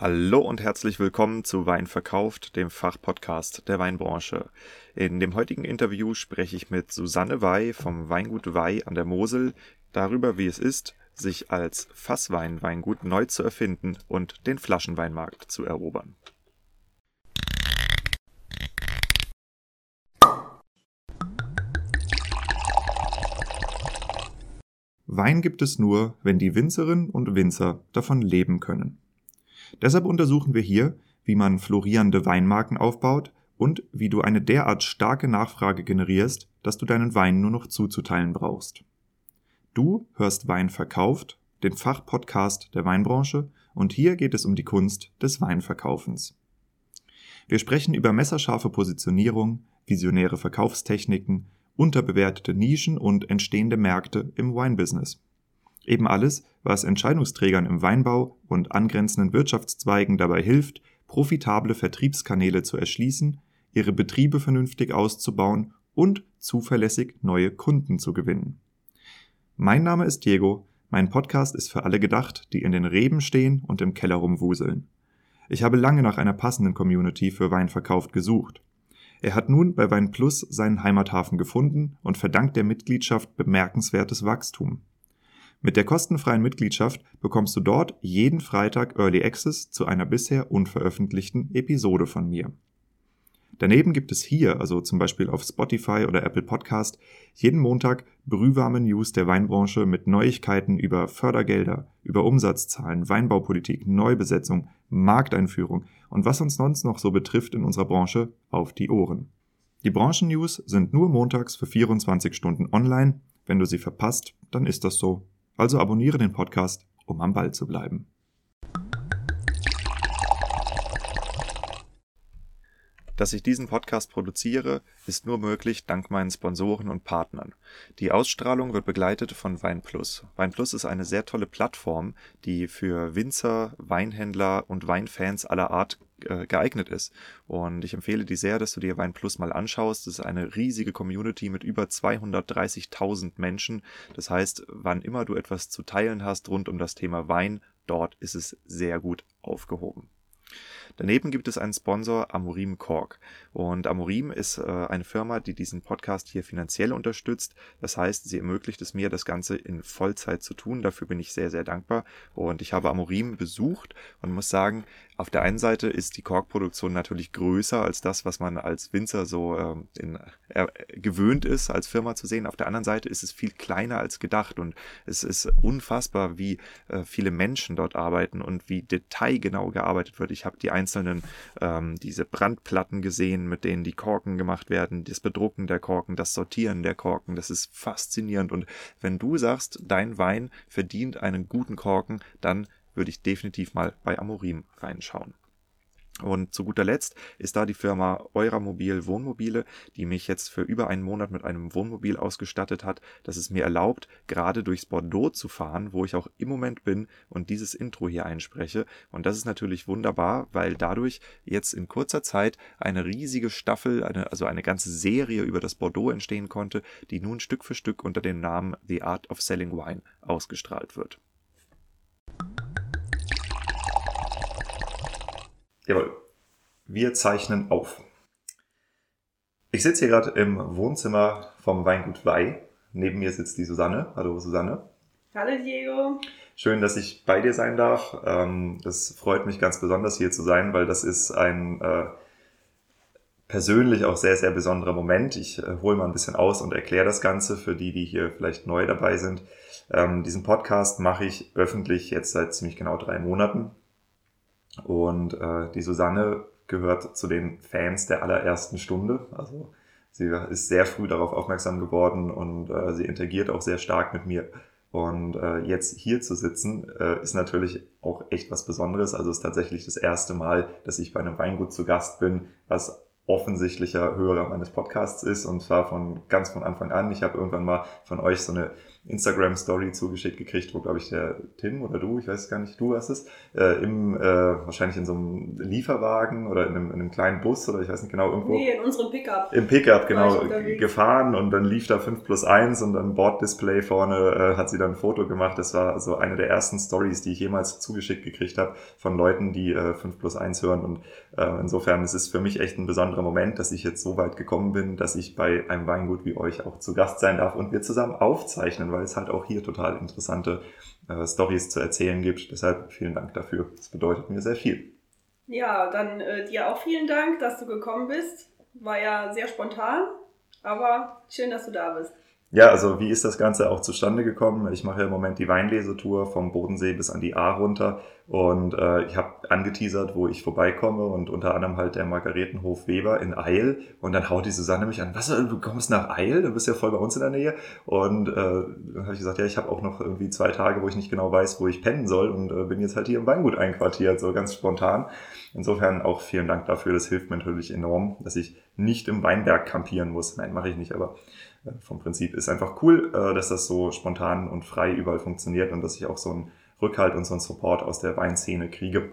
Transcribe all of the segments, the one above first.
Hallo und herzlich willkommen zu Wein verkauft, dem Fachpodcast der Weinbranche. In dem heutigen Interview spreche ich mit Susanne Wey vom Weingut Wey an der Mosel darüber, wie es ist, sich als Fasswein-Weingut neu zu erfinden und den Flaschenweinmarkt zu erobern. Wein gibt es nur, wenn die Winzerinnen und Winzer davon leben können. Deshalb untersuchen wir hier, wie man florierende Weinmarken aufbaut und wie du eine derart starke Nachfrage generierst, dass du deinen Wein nur noch zuzuteilen brauchst. Du hörst Wein verkauft, den Fachpodcast der Weinbranche, und hier geht es um die Kunst des Weinverkaufens. Wir sprechen über messerscharfe Positionierung, visionäre Verkaufstechniken, unterbewertete Nischen und entstehende Märkte im Weinbusiness. Eben alles, was Entscheidungsträgern im Weinbau und angrenzenden Wirtschaftszweigen dabei hilft, profitable Vertriebskanäle zu erschließen, ihre Betriebe vernünftig auszubauen und zuverlässig neue Kunden zu gewinnen. Mein Name ist Diego, mein Podcast ist für alle gedacht, die in den Reben stehen und im Keller rumwuseln. Ich habe lange nach einer passenden Community für Weinverkauf gesucht. Er hat nun bei Wein Plus seinen Heimathafen gefunden und verdankt der Mitgliedschaft bemerkenswertes Wachstum. Mit der kostenfreien Mitgliedschaft bekommst du dort jeden Freitag Early Access zu einer bisher unveröffentlichten Episode von mir. Daneben gibt es hier, also zum Beispiel auf Spotify oder Apple Podcast, jeden Montag brühwarme News der Weinbranche mit Neuigkeiten über Fördergelder, über Umsatzzahlen, Weinbaupolitik, Neubesetzung, Markteinführung und was uns sonst noch so betrifft in unserer Branche auf die Ohren. Die Branchennews sind nur montags für 24 Stunden online. Wenn du sie verpasst, dann ist das so also abonniere den Podcast, um am Ball zu bleiben. Dass ich diesen Podcast produziere, ist nur möglich dank meinen Sponsoren und Partnern. Die Ausstrahlung wird begleitet von Weinplus. Weinplus ist eine sehr tolle Plattform, die für Winzer, Weinhändler und Weinfans aller Art äh, geeignet ist. Und ich empfehle dir sehr, dass du dir Weinplus mal anschaust. Das ist eine riesige Community mit über 230.000 Menschen. Das heißt, wann immer du etwas zu teilen hast rund um das Thema Wein, dort ist es sehr gut aufgehoben. Daneben gibt es einen Sponsor, Amorim Cork. Und Amorim ist äh, eine Firma, die diesen Podcast hier finanziell unterstützt. Das heißt, sie ermöglicht es mir, das Ganze in Vollzeit zu tun. Dafür bin ich sehr, sehr dankbar. Und ich habe Amorim besucht und muss sagen, auf der einen Seite ist die Korkproduktion natürlich größer als das, was man als Winzer so ähm, in, äh, gewöhnt ist, als Firma zu sehen. Auf der anderen Seite ist es viel kleiner als gedacht und es ist unfassbar, wie äh, viele Menschen dort arbeiten und wie detailgenau gearbeitet wird. Ich habe die einzelnen, ähm, diese Brandplatten gesehen, mit denen die Korken gemacht werden, das Bedrucken der Korken, das Sortieren der Korken. Das ist faszinierend. Und wenn du sagst, dein Wein verdient einen guten Korken, dann würde ich definitiv mal bei Amorim reinschauen. Und zu guter Letzt ist da die Firma Euramobil Wohnmobile, die mich jetzt für über einen Monat mit einem Wohnmobil ausgestattet hat, das es mir erlaubt, gerade durchs Bordeaux zu fahren, wo ich auch im Moment bin und dieses Intro hier einspreche. Und das ist natürlich wunderbar, weil dadurch jetzt in kurzer Zeit eine riesige Staffel, eine, also eine ganze Serie über das Bordeaux entstehen konnte, die nun Stück für Stück unter dem Namen The Art of Selling Wine ausgestrahlt wird. Jawohl. Wir zeichnen auf. Ich sitze hier gerade im Wohnzimmer vom Weingut Wei. Neben mir sitzt die Susanne. Hallo Susanne. Hallo Diego. Schön, dass ich bei dir sein darf. Ähm, das freut mich ganz besonders hier zu sein, weil das ist ein äh, persönlich auch sehr, sehr besonderer Moment. Ich äh, hole mal ein bisschen aus und erkläre das Ganze für die, die hier vielleicht neu dabei sind. Ähm, diesen Podcast mache ich öffentlich jetzt seit ziemlich genau drei Monaten. Und äh, die Susanne gehört zu den Fans der allerersten Stunde. Also sie ist sehr früh darauf aufmerksam geworden und äh, sie interagiert auch sehr stark mit mir. Und äh, jetzt hier zu sitzen, äh, ist natürlich auch echt was Besonderes. Also es ist tatsächlich das erste Mal, dass ich bei einem Weingut zu Gast bin, was offensichtlicher Hörer meines Podcasts ist und zwar von ganz von Anfang an. Ich habe irgendwann mal von euch so eine Instagram-Story zugeschickt gekriegt, wo, glaube ich, der Tim oder du, ich weiß gar nicht, du hast es, äh, im, äh, wahrscheinlich in so einem Lieferwagen oder in einem, in einem kleinen Bus oder ich weiß nicht genau, irgendwo. Nee, in unserem Pickup. Im Pickup, genau, gefahren und dann lief da 5 plus 1 und dann Borddisplay vorne äh, hat sie dann ein Foto gemacht. Das war so eine der ersten Stories, die ich jemals zugeschickt gekriegt habe von Leuten, die äh, 5 plus 1 hören und äh, insofern ist es für mich echt ein besonderer Moment, dass ich jetzt so weit gekommen bin, dass ich bei einem Weingut wie euch auch zu Gast sein darf und wir zusammen aufzeichnen, weil es halt auch hier total interessante äh, Stories zu erzählen gibt. Deshalb vielen Dank dafür. Das bedeutet mir sehr viel. Ja, dann äh, dir auch vielen Dank, dass du gekommen bist. War ja sehr spontan, aber schön, dass du da bist. Ja, also wie ist das Ganze auch zustande gekommen? Ich mache im Moment die Weinlesetour vom Bodensee bis an die A runter und äh, ich habe angeteasert, wo ich vorbeikomme und unter anderem halt der Margaretenhof Weber in Eil und dann haut die Susanne mich an, was, du kommst nach Eil? Du bist ja voll bei uns in der Nähe und äh, dann habe ich gesagt, ja, ich habe auch noch irgendwie zwei Tage, wo ich nicht genau weiß, wo ich pennen soll und äh, bin jetzt halt hier im Weingut einquartiert, so ganz spontan. Insofern auch vielen Dank dafür, das hilft mir natürlich enorm, dass ich nicht im Weinberg kampieren muss. Nein, mache ich nicht, aber vom Prinzip ist einfach cool, äh, dass das so spontan und frei überall funktioniert und dass ich auch so einen Rückhalt und so einen Support aus der Weinszene kriege.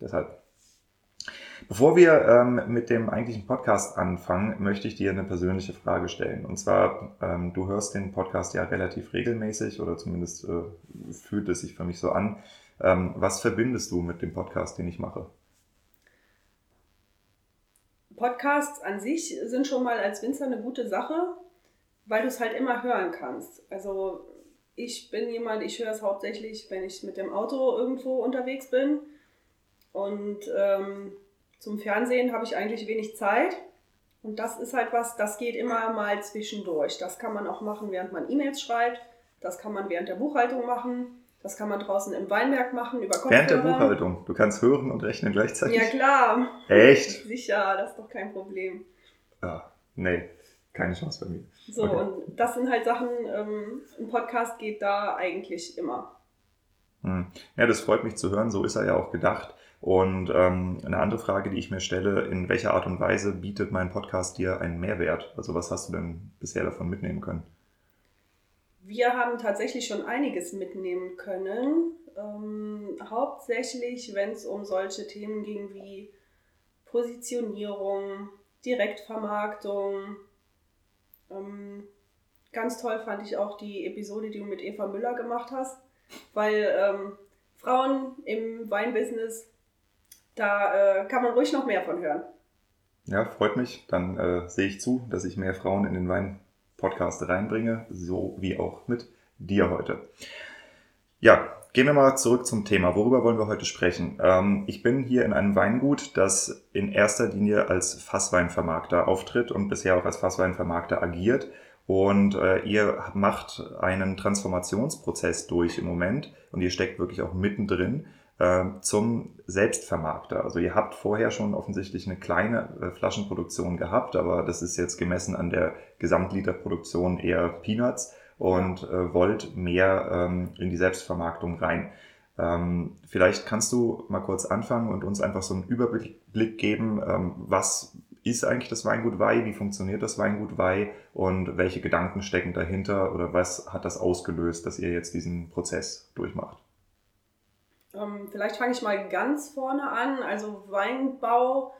Deshalb. Bevor wir ähm, mit dem eigentlichen Podcast anfangen, möchte ich dir eine persönliche Frage stellen. Und zwar, ähm, du hörst den Podcast ja relativ regelmäßig oder zumindest äh, fühlt es sich für mich so an. Ähm, was verbindest du mit dem Podcast, den ich mache? Podcasts an sich sind schon mal als Winzer eine gute Sache weil du es halt immer hören kannst. Also ich bin jemand, ich höre es hauptsächlich, wenn ich mit dem Auto irgendwo unterwegs bin. Und ähm, zum Fernsehen habe ich eigentlich wenig Zeit. Und das ist halt was, das geht immer mal zwischendurch. Das kann man auch machen, während man E-Mails schreibt. Das kann man während der Buchhaltung machen. Das kann man draußen im Weinberg machen, über Kopfhörer. Während der Buchhaltung? Du kannst hören und rechnen gleichzeitig? Ja, klar. Echt? Sicher, das ist doch kein Problem. Ja, nee keine Chance bei mir. So, okay. und das sind halt Sachen, ähm, ein Podcast geht da eigentlich immer. Hm. Ja, das freut mich zu hören, so ist er ja auch gedacht. Und ähm, eine andere Frage, die ich mir stelle, in welcher Art und Weise bietet mein Podcast dir einen Mehrwert? Also was hast du denn bisher davon mitnehmen können? Wir haben tatsächlich schon einiges mitnehmen können. Ähm, hauptsächlich, wenn es um solche Themen ging wie Positionierung, Direktvermarktung, ähm, ganz toll fand ich auch die Episode, die du mit Eva Müller gemacht hast, weil ähm, Frauen im Weinbusiness, da äh, kann man ruhig noch mehr von hören. Ja, freut mich. Dann äh, sehe ich zu, dass ich mehr Frauen in den Wein-Podcast reinbringe, so wie auch mit dir heute. Ja, Gehen wir mal zurück zum Thema. Worüber wollen wir heute sprechen? Ähm, ich bin hier in einem Weingut, das in erster Linie als Fassweinvermarkter auftritt und bisher auch als Fassweinvermarkter agiert. Und äh, ihr macht einen Transformationsprozess durch im Moment und ihr steckt wirklich auch mittendrin äh, zum Selbstvermarkter. Also ihr habt vorher schon offensichtlich eine kleine äh, Flaschenproduktion gehabt, aber das ist jetzt gemessen an der Gesamtliterproduktion eher Peanuts und äh, wollt mehr ähm, in die Selbstvermarktung rein. Ähm, vielleicht kannst du mal kurz anfangen und uns einfach so einen Überblick geben, ähm, was ist eigentlich das Weingut Wei, wie funktioniert das Weingut Wei und welche Gedanken stecken dahinter oder was hat das ausgelöst, dass ihr jetzt diesen Prozess durchmacht? Ähm, vielleicht fange ich mal ganz vorne an. Also Weinbau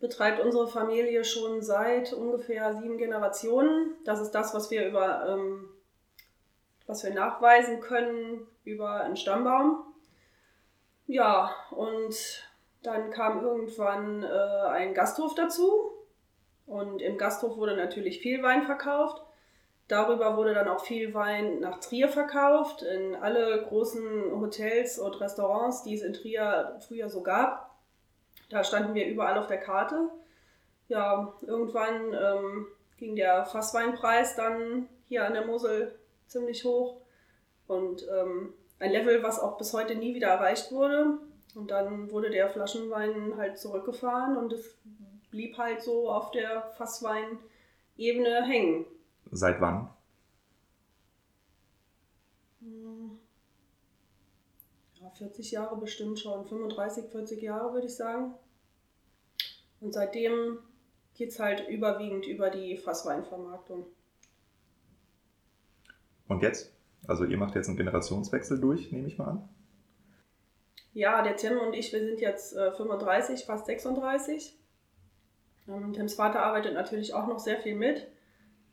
betreibt unsere Familie schon seit ungefähr sieben Generationen. Das ist das, was wir über ähm, was wir nachweisen können über einen Stammbaum. Ja, und dann kam irgendwann äh, ein Gasthof dazu und im Gasthof wurde natürlich viel Wein verkauft. Darüber wurde dann auch viel Wein nach Trier verkauft, in alle großen Hotels und Restaurants, die es in Trier früher so gab. Da standen wir überall auf der Karte. Ja, irgendwann ähm, ging der Fassweinpreis dann hier an der Mosel ziemlich hoch und ähm, ein Level, was auch bis heute nie wieder erreicht wurde. Und dann wurde der Flaschenwein halt zurückgefahren und es blieb halt so auf der Fasswein-Ebene hängen. Seit wann? Hm. Ja, 40 Jahre bestimmt schon, 35, 40 Jahre würde ich sagen. Und seitdem geht es halt überwiegend über die Fassweinvermarktung. Und jetzt? Also ihr macht jetzt einen Generationswechsel durch, nehme ich mal an. Ja, der Tim und ich, wir sind jetzt äh, 35, fast 36. Ähm, Tims Vater arbeitet natürlich auch noch sehr viel mit.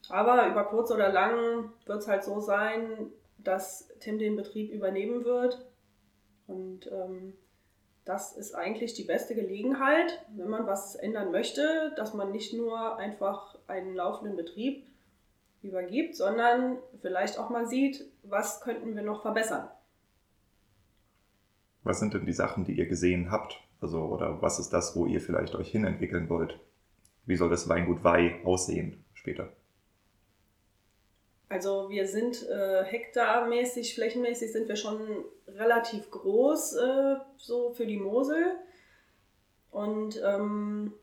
Aber über kurz oder lang wird es halt so sein, dass Tim den Betrieb übernehmen wird. Und ähm, das ist eigentlich die beste Gelegenheit, wenn man was ändern möchte, dass man nicht nur einfach einen laufenden Betrieb übergibt, sondern vielleicht auch mal sieht, was könnten wir noch verbessern. Was sind denn die Sachen, die ihr gesehen habt? Also, oder was ist das, wo ihr vielleicht euch hinentwickeln wollt? Wie soll das Weingut Weih aussehen später? Also wir sind äh, hektarmäßig, flächenmäßig sind wir schon relativ groß, äh, so für die Mosel. Und ähm,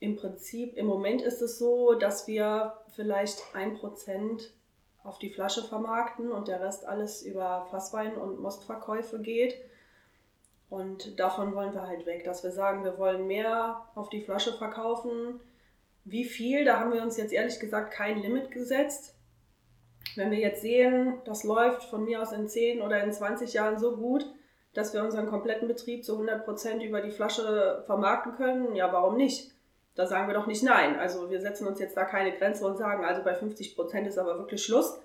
im Prinzip, im Moment ist es so, dass wir vielleicht ein Prozent auf die Flasche vermarkten und der Rest alles über Fasswein und Mostverkäufe geht. Und davon wollen wir halt weg, dass wir sagen, wir wollen mehr auf die Flasche verkaufen. Wie viel, da haben wir uns jetzt ehrlich gesagt kein Limit gesetzt. Wenn wir jetzt sehen, das läuft von mir aus in 10 oder in 20 Jahren so gut, dass wir unseren kompletten Betrieb zu 100 Prozent über die Flasche vermarkten können, ja, warum nicht? Da sagen wir doch nicht nein. Also wir setzen uns jetzt da keine Grenze und sagen, also bei 50 Prozent ist aber wirklich Schluss.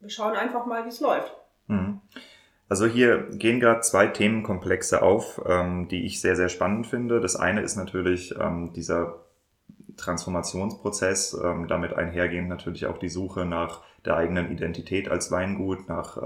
Wir schauen einfach mal, wie es läuft. Mhm. Also hier gehen gerade zwei Themenkomplexe auf, ähm, die ich sehr, sehr spannend finde. Das eine ist natürlich ähm, dieser Transformationsprozess, ähm, damit einhergehend natürlich auch die Suche nach der eigenen Identität als Weingut, nach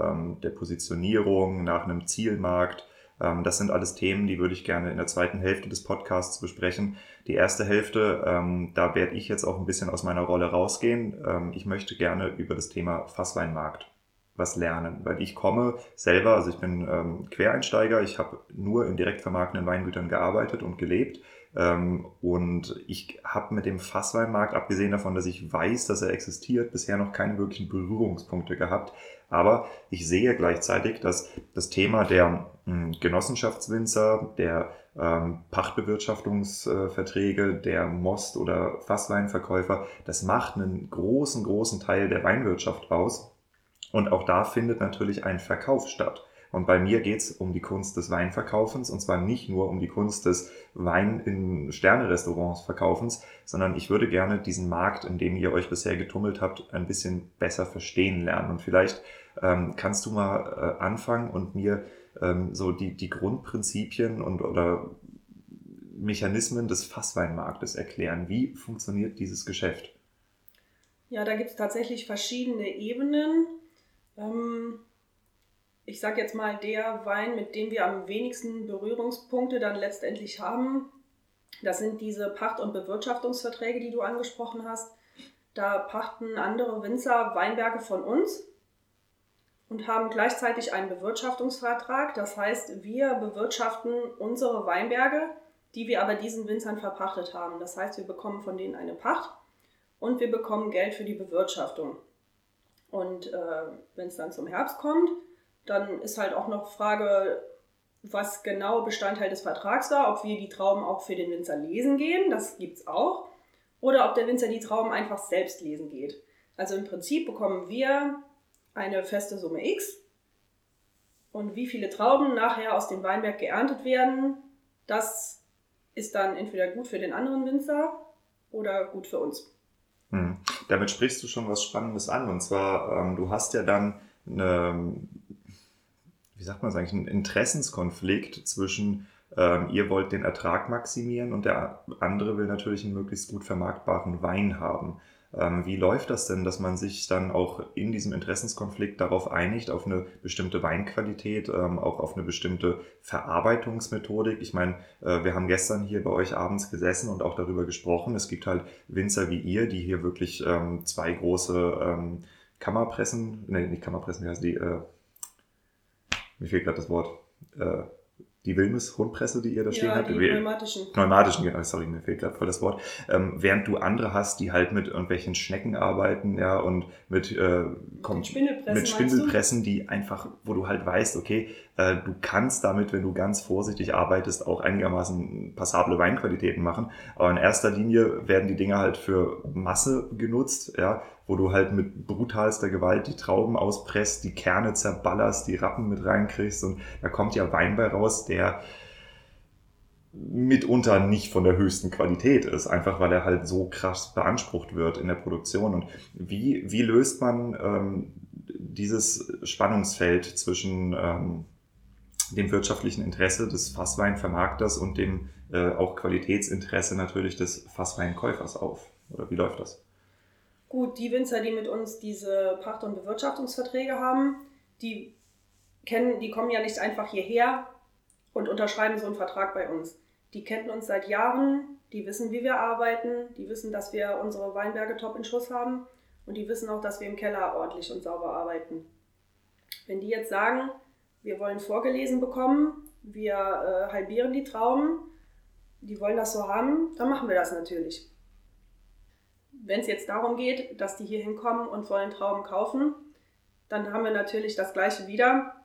der Positionierung, nach einem Zielmarkt. Ähm, das sind alles Themen, die würde ich gerne in der zweiten Hälfte des Podcasts besprechen. Die erste Hälfte, ähm, da werde ich jetzt auch ein bisschen aus meiner Rolle rausgehen. Ähm, ich möchte gerne über das Thema Fassweinmarkt was lernen, weil ich komme selber, also ich bin ähm, Quereinsteiger, ich habe nur in direkt vermarktenden Weingütern gearbeitet und gelebt und ich habe mit dem Fassweinmarkt, abgesehen davon, dass ich weiß, dass er existiert, bisher noch keine wirklichen Berührungspunkte gehabt. Aber ich sehe gleichzeitig, dass das Thema der mh, Genossenschaftswinzer, der ähm, Pachtbewirtschaftungsverträge, der Most- oder Fassweinverkäufer, das macht einen großen, großen Teil der Weinwirtschaft aus. Und auch da findet natürlich ein Verkauf statt. Und bei mir geht's um die Kunst des Weinverkaufens und zwar nicht nur um die Kunst des Wein in Sternerestaurants verkaufens, sondern ich würde gerne diesen Markt, in dem ihr euch bisher getummelt habt, ein bisschen besser verstehen lernen. Und vielleicht ähm, kannst du mal äh, anfangen und mir ähm, so die, die Grundprinzipien und oder Mechanismen des Fassweinmarktes erklären. Wie funktioniert dieses Geschäft? Ja, da gibt es tatsächlich verschiedene Ebenen. Ähm, ich sage jetzt mal, der Wein, mit dem wir am wenigsten Berührungspunkte dann letztendlich haben, das sind diese Pacht- und Bewirtschaftungsverträge, die du angesprochen hast. Da pachten andere Winzer Weinberge von uns und haben gleichzeitig einen Bewirtschaftungsvertrag. Das heißt, wir bewirtschaften unsere Weinberge, die wir aber diesen Winzern verpachtet haben. Das heißt, wir bekommen von denen eine Pacht und wir bekommen Geld für die Bewirtschaftung. Und äh, wenn es dann zum Herbst kommt, dann ist halt auch noch Frage, was genau Bestandteil des Vertrags war, ob wir die Trauben auch für den Winzer lesen gehen, das gibt es auch, oder ob der Winzer die Trauben einfach selbst lesen geht. Also im Prinzip bekommen wir eine feste Summe X und wie viele Trauben nachher aus dem Weinberg geerntet werden, das ist dann entweder gut für den anderen Winzer oder gut für uns. Hm. Damit sprichst du schon was Spannendes an. Und zwar, ähm, du hast ja dann eine, wie sagt man es eigentlich, einen Interessenskonflikt zwischen, ähm, ihr wollt den Ertrag maximieren und der andere will natürlich einen möglichst gut vermarktbaren Wein haben. Ähm, wie läuft das denn, dass man sich dann auch in diesem Interessenskonflikt darauf einigt, auf eine bestimmte Weinqualität, ähm, auch auf eine bestimmte Verarbeitungsmethodik? Ich meine, äh, wir haben gestern hier bei euch abends gesessen und auch darüber gesprochen. Es gibt halt Winzer wie ihr, die hier wirklich ähm, zwei große Kammerpressen, nee, nicht Kammerpressen, wie heißt die? Äh, mir fehlt gerade das Wort. Äh, die Wilmes-Hundpresse, die ihr da stehen ja, habt. Die pneumatischen. Pneumatischen, genau, sorry, mir fehlt gerade voll das Wort. Ähm, während du andere hast, die halt mit irgendwelchen Schnecken arbeiten, ja, und mit, äh, komm, mit Spindelpressen, mit Spindelpressen die einfach, wo du halt weißt, okay, Äh, du kannst damit, wenn du ganz vorsichtig arbeitest, auch einigermaßen passable Weinqualitäten machen. Aber in erster Linie werden die Dinge halt für Masse genutzt, ja, wo du halt mit brutalster Gewalt die Trauben auspresst, die Kerne zerballerst, die Rappen mit reinkriegst und da kommt ja Wein bei raus, der mitunter nicht von der höchsten Qualität ist, einfach weil er halt so krass beansprucht wird in der Produktion. Und wie, wie löst man ähm, dieses Spannungsfeld zwischen ähm, dem wirtschaftlichen Interesse des Fassweinvermarkters und dem äh, auch Qualitätsinteresse natürlich des Fassweinkäufers auf? Oder wie läuft das? Gut, die Winzer, die mit uns diese Pacht- und Bewirtschaftungsverträge haben, die kennen, die kommen ja nicht einfach hierher und unterschreiben so einen Vertrag bei uns. Die kennen uns seit Jahren, die wissen, wie wir arbeiten, die wissen, dass wir unsere Weinberge top in Schuss haben und die wissen auch, dass wir im Keller ordentlich und sauber arbeiten. Wenn die jetzt sagen, wir wollen vorgelesen bekommen, wir äh, halbieren die Trauben, die wollen das so haben, dann machen wir das natürlich. Wenn es jetzt darum geht, dass die hier hinkommen und wollen Trauben kaufen, dann haben wir natürlich das gleiche wieder.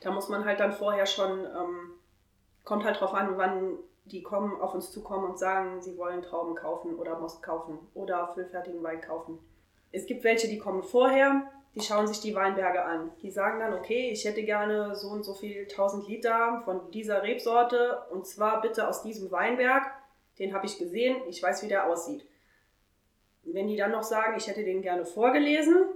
Da muss man halt dann vorher schon ähm, kommt halt drauf an, wann die kommen, auf uns zukommen und sagen, sie wollen Trauben kaufen oder Most kaufen oder füllfertigen Wein kaufen. Es gibt welche, die kommen vorher, die schauen sich die Weinberge an. Die sagen dann, okay, ich hätte gerne so und so viel 1000 Liter von dieser Rebsorte und zwar bitte aus diesem Weinberg. Den habe ich gesehen, ich weiß, wie der aussieht. Wenn die dann noch sagen, ich hätte den gerne vorgelesen,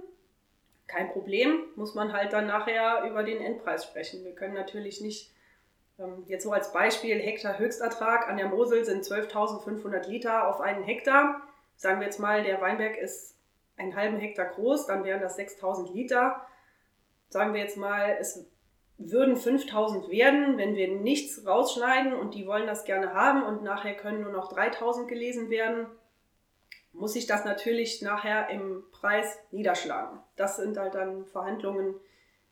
kein Problem, muss man halt dann nachher über den Endpreis sprechen. Wir können natürlich nicht ähm, jetzt so als Beispiel, Hektar Höchstertrag an der Mosel sind 12.500 Liter auf einen Hektar. Sagen wir jetzt mal, der Weinberg ist einen halben Hektar groß, dann wären das 6.000 Liter. Sagen wir jetzt mal, es würden 5.000 werden, wenn wir nichts rausschneiden und die wollen das gerne haben und nachher können nur noch 3.000 gelesen werden, muss ich das natürlich nachher im Preis niederschlagen. Das sind halt dann Verhandlungen,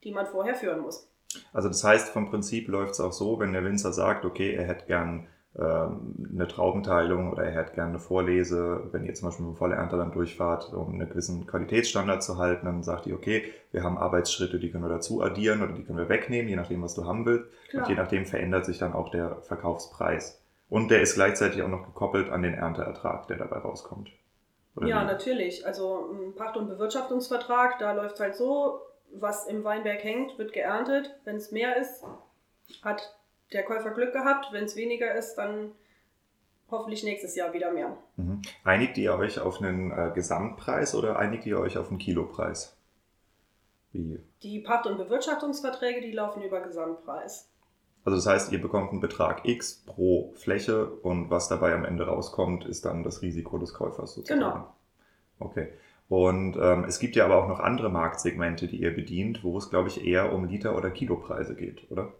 die man vorher führen muss. Also das heißt, vom Prinzip läuft es auch so, wenn der Winzer sagt, okay, er hätte gern ähm, eine Traubenteilung oder er hätte gerne eine Vorlese, wenn ihr zum Beispiel mit dem Vollernter dann durchfahrt, um einen gewissen Qualitätsstandard zu halten, dann sagt ihr, okay, wir haben Arbeitsschritte, die können wir dazu addieren oder die können wir wegnehmen, je nachdem, was du haben willst. Klar. Und je nachdem verändert sich dann auch der Verkaufspreis. Und der ist gleichzeitig auch noch gekoppelt an den Ernteertrag, der dabei rauskommt. Ja, natürlich. Also ein Pacht- und Bewirtschaftungsvertrag, da läuft es halt so, was im Weinberg hängt, wird geerntet. Wenn es mehr ist, hat der Käufer Glück gehabt. Wenn es weniger ist, dann hoffentlich nächstes Jahr wieder mehr. Mhm. Einigt ihr euch auf einen äh, Gesamtpreis oder einigt ihr euch auf einen Kilopreis? Wie? Die Pacht- und Bewirtschaftungsverträge, die laufen über Gesamtpreis. Also das heißt, ihr bekommt einen Betrag X pro Fläche und was dabei am Ende rauskommt, ist dann das Risiko des Käufers sozusagen. Genau. Okay. Und ähm, es gibt ja aber auch noch andere Marktsegmente, die ihr bedient, wo es, glaube ich, eher um Liter- oder Kilopreise geht, oder?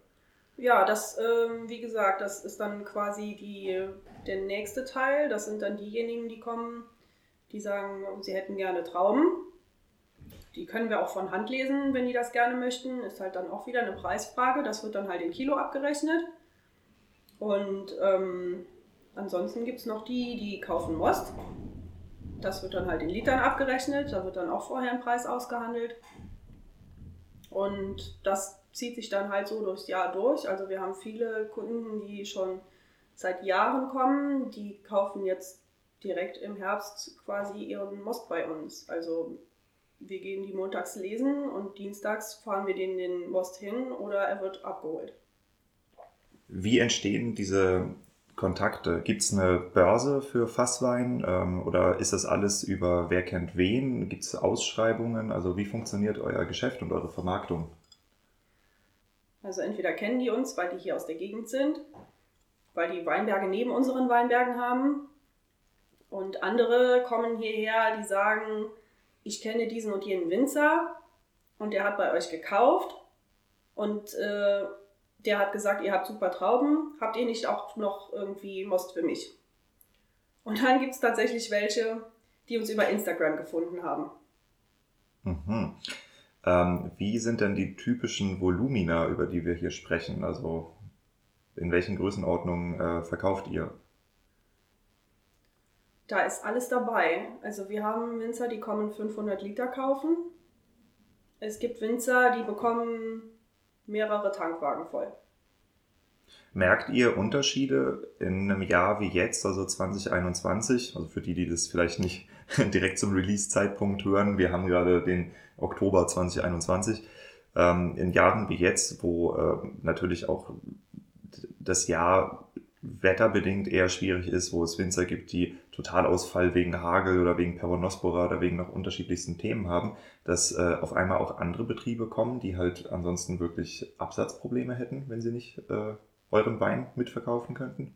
Ja, das, ähm, wie gesagt, das ist dann quasi die, der nächste Teil. Das sind dann diejenigen, die kommen, die sagen, sie hätten gerne Trauben. Die können wir auch von Hand lesen, wenn die das gerne möchten. Ist halt dann auch wieder eine Preisfrage. Das wird dann halt in Kilo abgerechnet. Und ähm, ansonsten gibt es noch die, die kaufen Most. Das wird dann halt in Litern abgerechnet, da wird dann auch vorher ein Preis ausgehandelt. Und das zieht sich dann halt so durchs Jahr durch. Also wir haben viele Kunden, die schon seit Jahren kommen, die kaufen jetzt direkt im Herbst quasi ihren Most bei uns. Also wir gehen die montags lesen und dienstags fahren wir den den Most hin oder er wird abgeholt. Wie entstehen diese Kontakte? Gibt es eine Börse für Fasswein ähm, oder ist das alles über wer kennt wen? Gibt es Ausschreibungen? Also wie funktioniert euer Geschäft und eure Vermarktung? Also entweder kennen die uns, weil die hier aus der Gegend sind, weil die Weinberge neben unseren Weinbergen haben. Und andere kommen hierher, die sagen, ich kenne diesen und jenen Winzer und der hat bei euch gekauft und äh, der hat gesagt, ihr habt super Trauben, habt ihr nicht auch noch irgendwie Most für mich? Und dann gibt es tatsächlich welche, die uns über Instagram gefunden haben. Mhm. Ähm, wie sind denn die typischen Volumina, über die wir hier sprechen? Also in welchen Größenordnungen äh, verkauft ihr? Da ist alles dabei. Also wir haben Winzer, die kommen 500 Liter kaufen. Es gibt Winzer, die bekommen mehrere Tankwagen voll. Merkt ihr Unterschiede in einem Jahr wie jetzt, also 2021? Also für die, die das vielleicht nicht direkt zum Release-Zeitpunkt hören, wir haben gerade den Oktober 2021. Ähm, in Jahren wie jetzt, wo äh, natürlich auch das Jahr wetterbedingt eher schwierig ist, wo es Winzer gibt, die Totalausfall wegen Hagel oder wegen Peronospora oder wegen noch unterschiedlichsten Themen haben, dass äh, auf einmal auch andere Betriebe kommen, die halt ansonsten wirklich Absatzprobleme hätten, wenn sie nicht äh, euren Wein mitverkaufen könnten?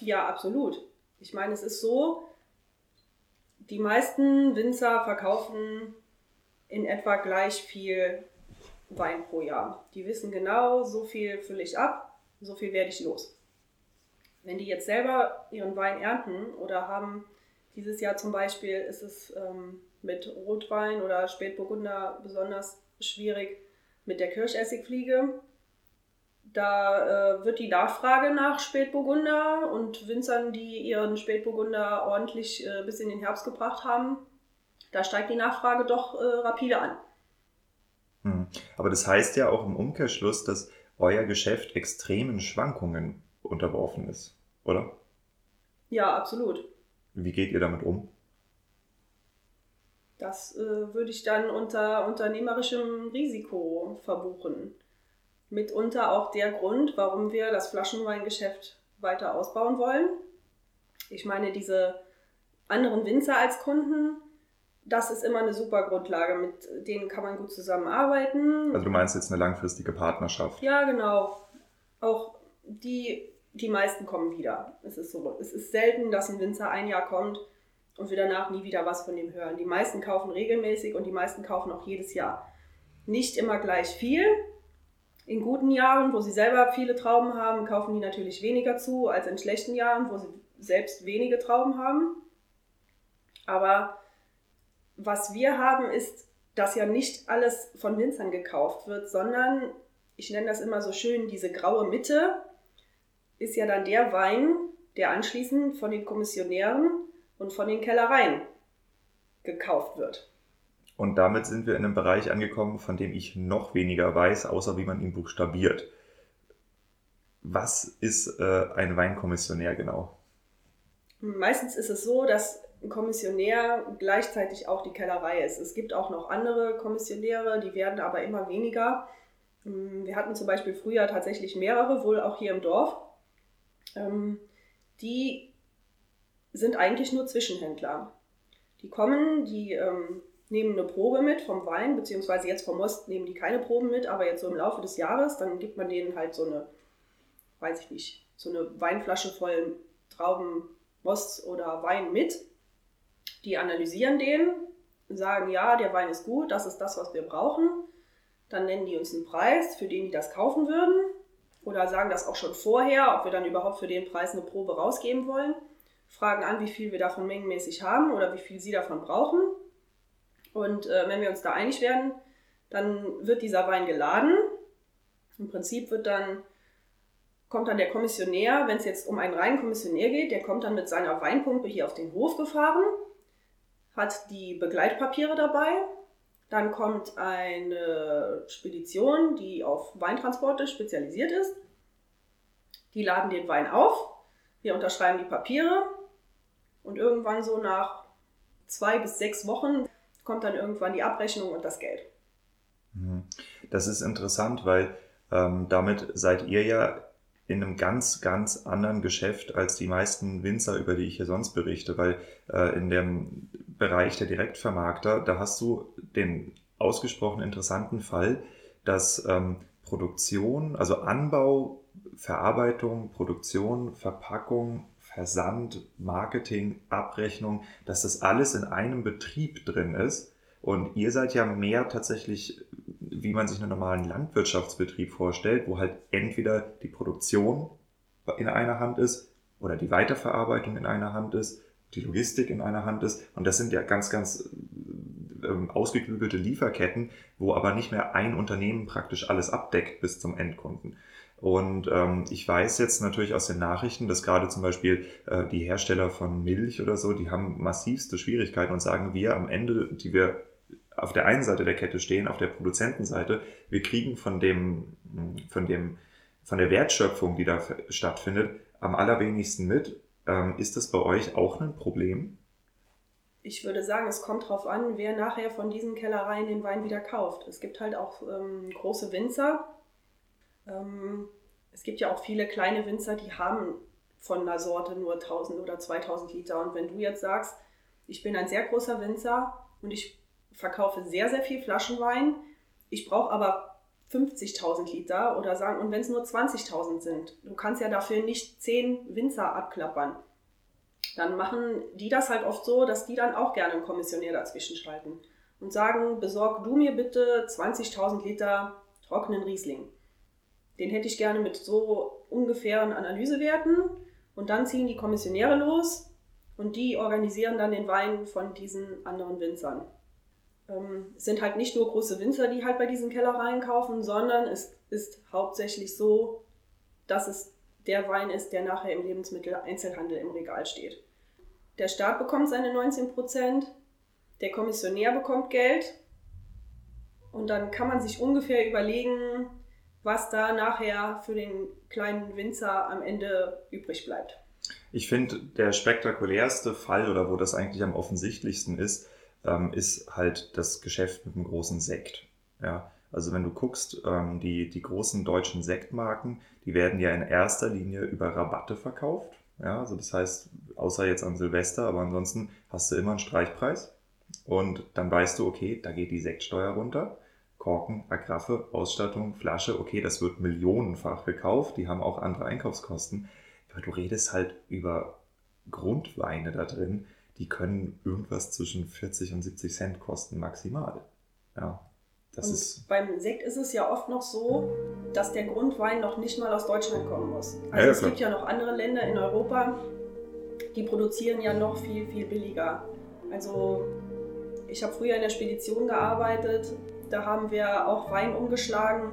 Ja, absolut. Ich meine, es ist so, die meisten Winzer verkaufen in etwa gleich viel Wein pro Jahr. Die wissen genau, so viel fülle ich ab, so viel werde ich los. Wenn die jetzt selber ihren Wein ernten oder haben dieses Jahr zum Beispiel, ist es ähm, mit Rotwein oder Spätburgunder besonders schwierig mit der Kirschessigfliege. Da äh, wird die Nachfrage nach Spätburgunder und Winzern, die ihren Spätburgunder ordentlich äh, bis in den Herbst gebracht haben, da steigt die Nachfrage doch äh, rapide an. Hm. Aber das heißt ja auch im Umkehrschluss, dass euer Geschäft extremen Schwankungen unterworfen ist, oder? Ja, absolut. Wie geht ihr damit um? Das äh, würde ich dann unter unternehmerischem Risiko verbuchen. Mitunter auch der Grund, warum wir das Flaschenweingeschäft weiter ausbauen wollen. Ich meine, diese anderen Winzer als Kunden, das ist immer eine super Grundlage. Mit denen kann man gut zusammenarbeiten. Also du meinst jetzt eine langfristige Partnerschaft? Ja, genau. Auch die, die meisten kommen wieder. Es ist so. Es ist selten, dass ein Winzer ein Jahr kommt und wir danach nie wieder was von ihm hören. Die meisten kaufen regelmäßig und die meisten kaufen auch jedes Jahr. Nicht immer gleich viel. In guten Jahren, wo sie selber viele Trauben haben, kaufen die natürlich weniger zu als in schlechten Jahren, wo sie selbst wenige Trauben haben. Aber was wir haben, ist, dass ja nicht alles von Winzern gekauft wird, sondern ich nenne das immer so schön, diese graue Mitte ist ja dann der Wein, der anschließend von den Kommissionären und von den Kellereien gekauft wird. Und damit sind wir in einem Bereich angekommen, von dem ich noch weniger weiß, außer wie man ihn buchstabiert. Was ist äh, ein Weinkommissionär genau? Meistens ist es so, dass ein Kommissionär gleichzeitig auch die Kellerei ist. Es gibt auch noch andere Kommissionäre, die werden aber immer weniger. Ähm, wir hatten zum Beispiel früher tatsächlich mehrere, wohl auch hier im Dorf. Ähm, die sind eigentlich nur Zwischenhändler. Die kommen, die ähm, nehmen eine Probe mit vom Wein, beziehungsweise jetzt vom Most nehmen die keine Proben mit, aber jetzt so im Laufe des Jahres, dann gibt man denen halt so eine, weiß ich nicht, so eine Weinflasche voll Trauben, Most oder Wein mit die analysieren den, sagen, ja, der Wein ist gut, das ist das, was wir brauchen. Dann nennen die uns einen Preis, für den die das kaufen würden. Oder sagen das auch schon vorher, ob wir dann überhaupt für den Preis eine Probe rausgeben wollen. Fragen an, wie viel wir davon mengenmäßig haben oder wie viel sie davon brauchen. Und äh, wenn wir uns da einig werden, dann wird dieser Wein geladen. Im Prinzip wird dann, kommt dann der Kommissionär, wenn es jetzt um einen reinen Kommissionär geht, der kommt dann mit seiner Weinpumpe hier auf den Hof gefahren hat die Begleitpapiere dabei. Dann kommt eine Spedition, die auf Weintransporte spezialisiert ist. Die laden den Wein auf, wir unterschreiben die Papiere und irgendwann so nach zwei bis sechs Wochen kommt dann irgendwann die Abrechnung und das Geld. Mhm. Das ist interessant, weil ähm, damit seid ihr ja in einem ganz, ganz anderen Geschäft als die meisten Winzer, über die ich hier sonst berichte, weil äh, in dem Bereich der Direktvermarkter, da hast du den ausgesprochen interessanten Fall, dass ähm, Produktion, also Anbau, Verarbeitung, Produktion, Verpackung, Versand, Marketing, Abrechnung, dass das alles in einem Betrieb drin ist. Und ihr seid ja mehr tatsächlich, wie man sich einen normalen Landwirtschaftsbetrieb vorstellt, wo halt entweder die Produktion in einer Hand ist oder die Weiterverarbeitung in einer Hand ist die Logistik in einer Hand ist. Und das sind ja ganz, ganz ähm, ausgeklügelte Lieferketten, wo aber nicht mehr ein Unternehmen praktisch alles abdeckt bis zum Endkunden. Und ähm, ich weiß jetzt natürlich aus den Nachrichten, dass gerade zum Beispiel äh, die Hersteller von Milch oder so, die haben massivste Schwierigkeiten und sagen, wir am Ende, die wir auf der einen Seite der Kette stehen, auf der Produzentenseite. Wir kriegen von dem, von dem, von der Wertschöpfung, die da stattfindet, am allerwenigsten mit. Ähm, ist das bei euch auch ein Problem? Ich würde sagen, es kommt darauf an, wer nachher von diesen Kellereien den Wein wieder kauft. Es gibt halt auch ähm, große Winzer. Ähm, es gibt ja auch viele kleine Winzer, die haben von einer Sorte nur 1000 oder 2000 Liter. Und wenn du jetzt sagst, ich bin ein sehr großer Winzer und ich verkaufe sehr, sehr viel Flaschenwein, ich brauche aber 50.000 Liter oder sagen, und wenn es nur 20.000 sind, du kannst ja dafür nicht 10 Winzer abklappern. Dann machen die das halt oft so, dass die dann auch gerne einen Kommissionär dazwischen schalten und sagen, besorg du mir bitte 20.000 Liter trockenen Riesling. Den hätte ich gerne mit so ungefähren Analysewerten und dann ziehen die Kommissionäre los und die organisieren dann den Wein von diesen anderen Winzern. Ähm, es sind halt nicht nur große Winzer, die halt bei diesen Kellereien kaufen, sondern es ist hauptsächlich so, dass es der Wein ist, der nachher im Lebensmitteleinzelhandel im Regal steht. Der Staat bekommt seine 19 Prozent, der Kommissionär bekommt Geld und dann kann man sich ungefähr überlegen, was da nachher für den kleinen Winzer am Ende übrig bleibt. Ich finde, der spektakulärste Fall oder wo das eigentlich am offensichtlichsten ist, ähm, ist halt das Geschäft mit dem großen Sekt. Ja, also wenn du guckst, ähm, die, die großen deutschen Sektmarken, die werden ja in erster Linie über Rabatte verkauft. Ja, also das heißt, außer jetzt an Silvester, aber ansonsten hast du immer einen Streichpreis. Und dann weißt du, okay, da geht die Sektsteuer runter. Korken, Agraffe, Ausstattung, Flasche, okay, das wird millionenfach gekauft, die haben auch andere Einkaufskosten. Aber du redest halt über Grundweine da drin, die können irgendwas zwischen 40 und 70 Cent kosten maximal. Ja, das und ist beim Sekt ist es ja oft noch so, dass der Grundwein noch nicht mal aus Deutschland kommen muss. Also ja, es gibt ja noch andere Länder in Europa, die produzieren ja noch viel, viel billiger. Also ich habe früher in der Spedition gearbeitet, da haben wir auch Wein umgeschlagen.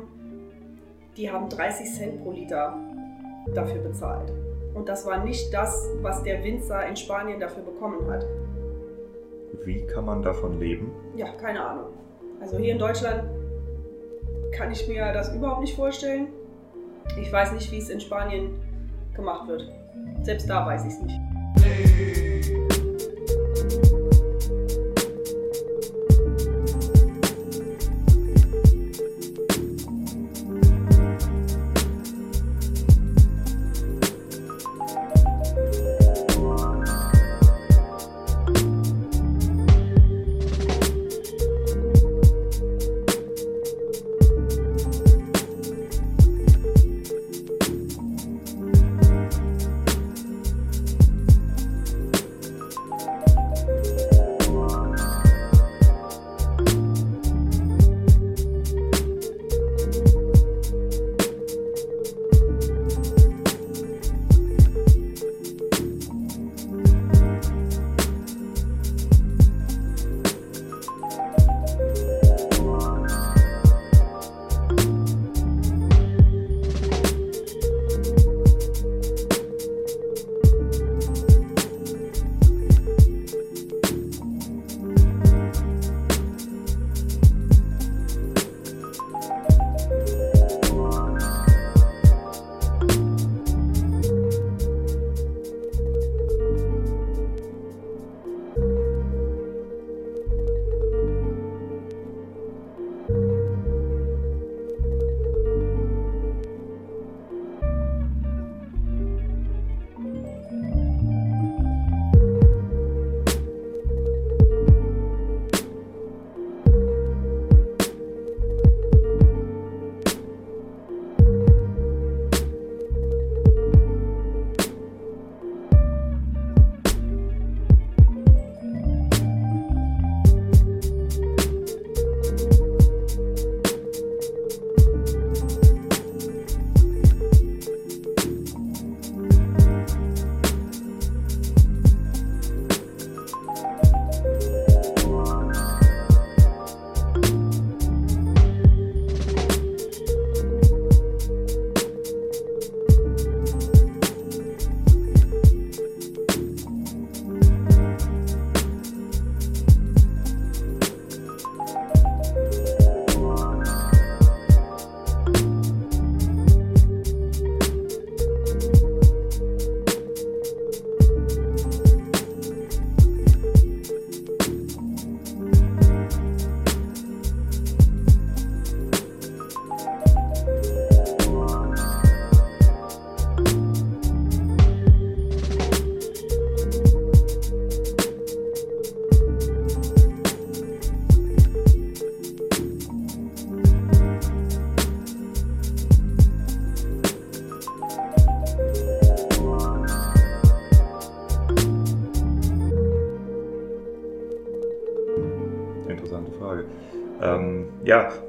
Die haben 30 Cent pro Liter dafür bezahlt. Und das war nicht das, was der Winzer in Spanien dafür bekommen hat. Wie kann man davon leben? Ja, keine Ahnung. Also hier in Deutschland kann ich mir das überhaupt nicht vorstellen. Ich weiß nicht, wie es in Spanien gemacht wird. Selbst da weiß ich es nicht.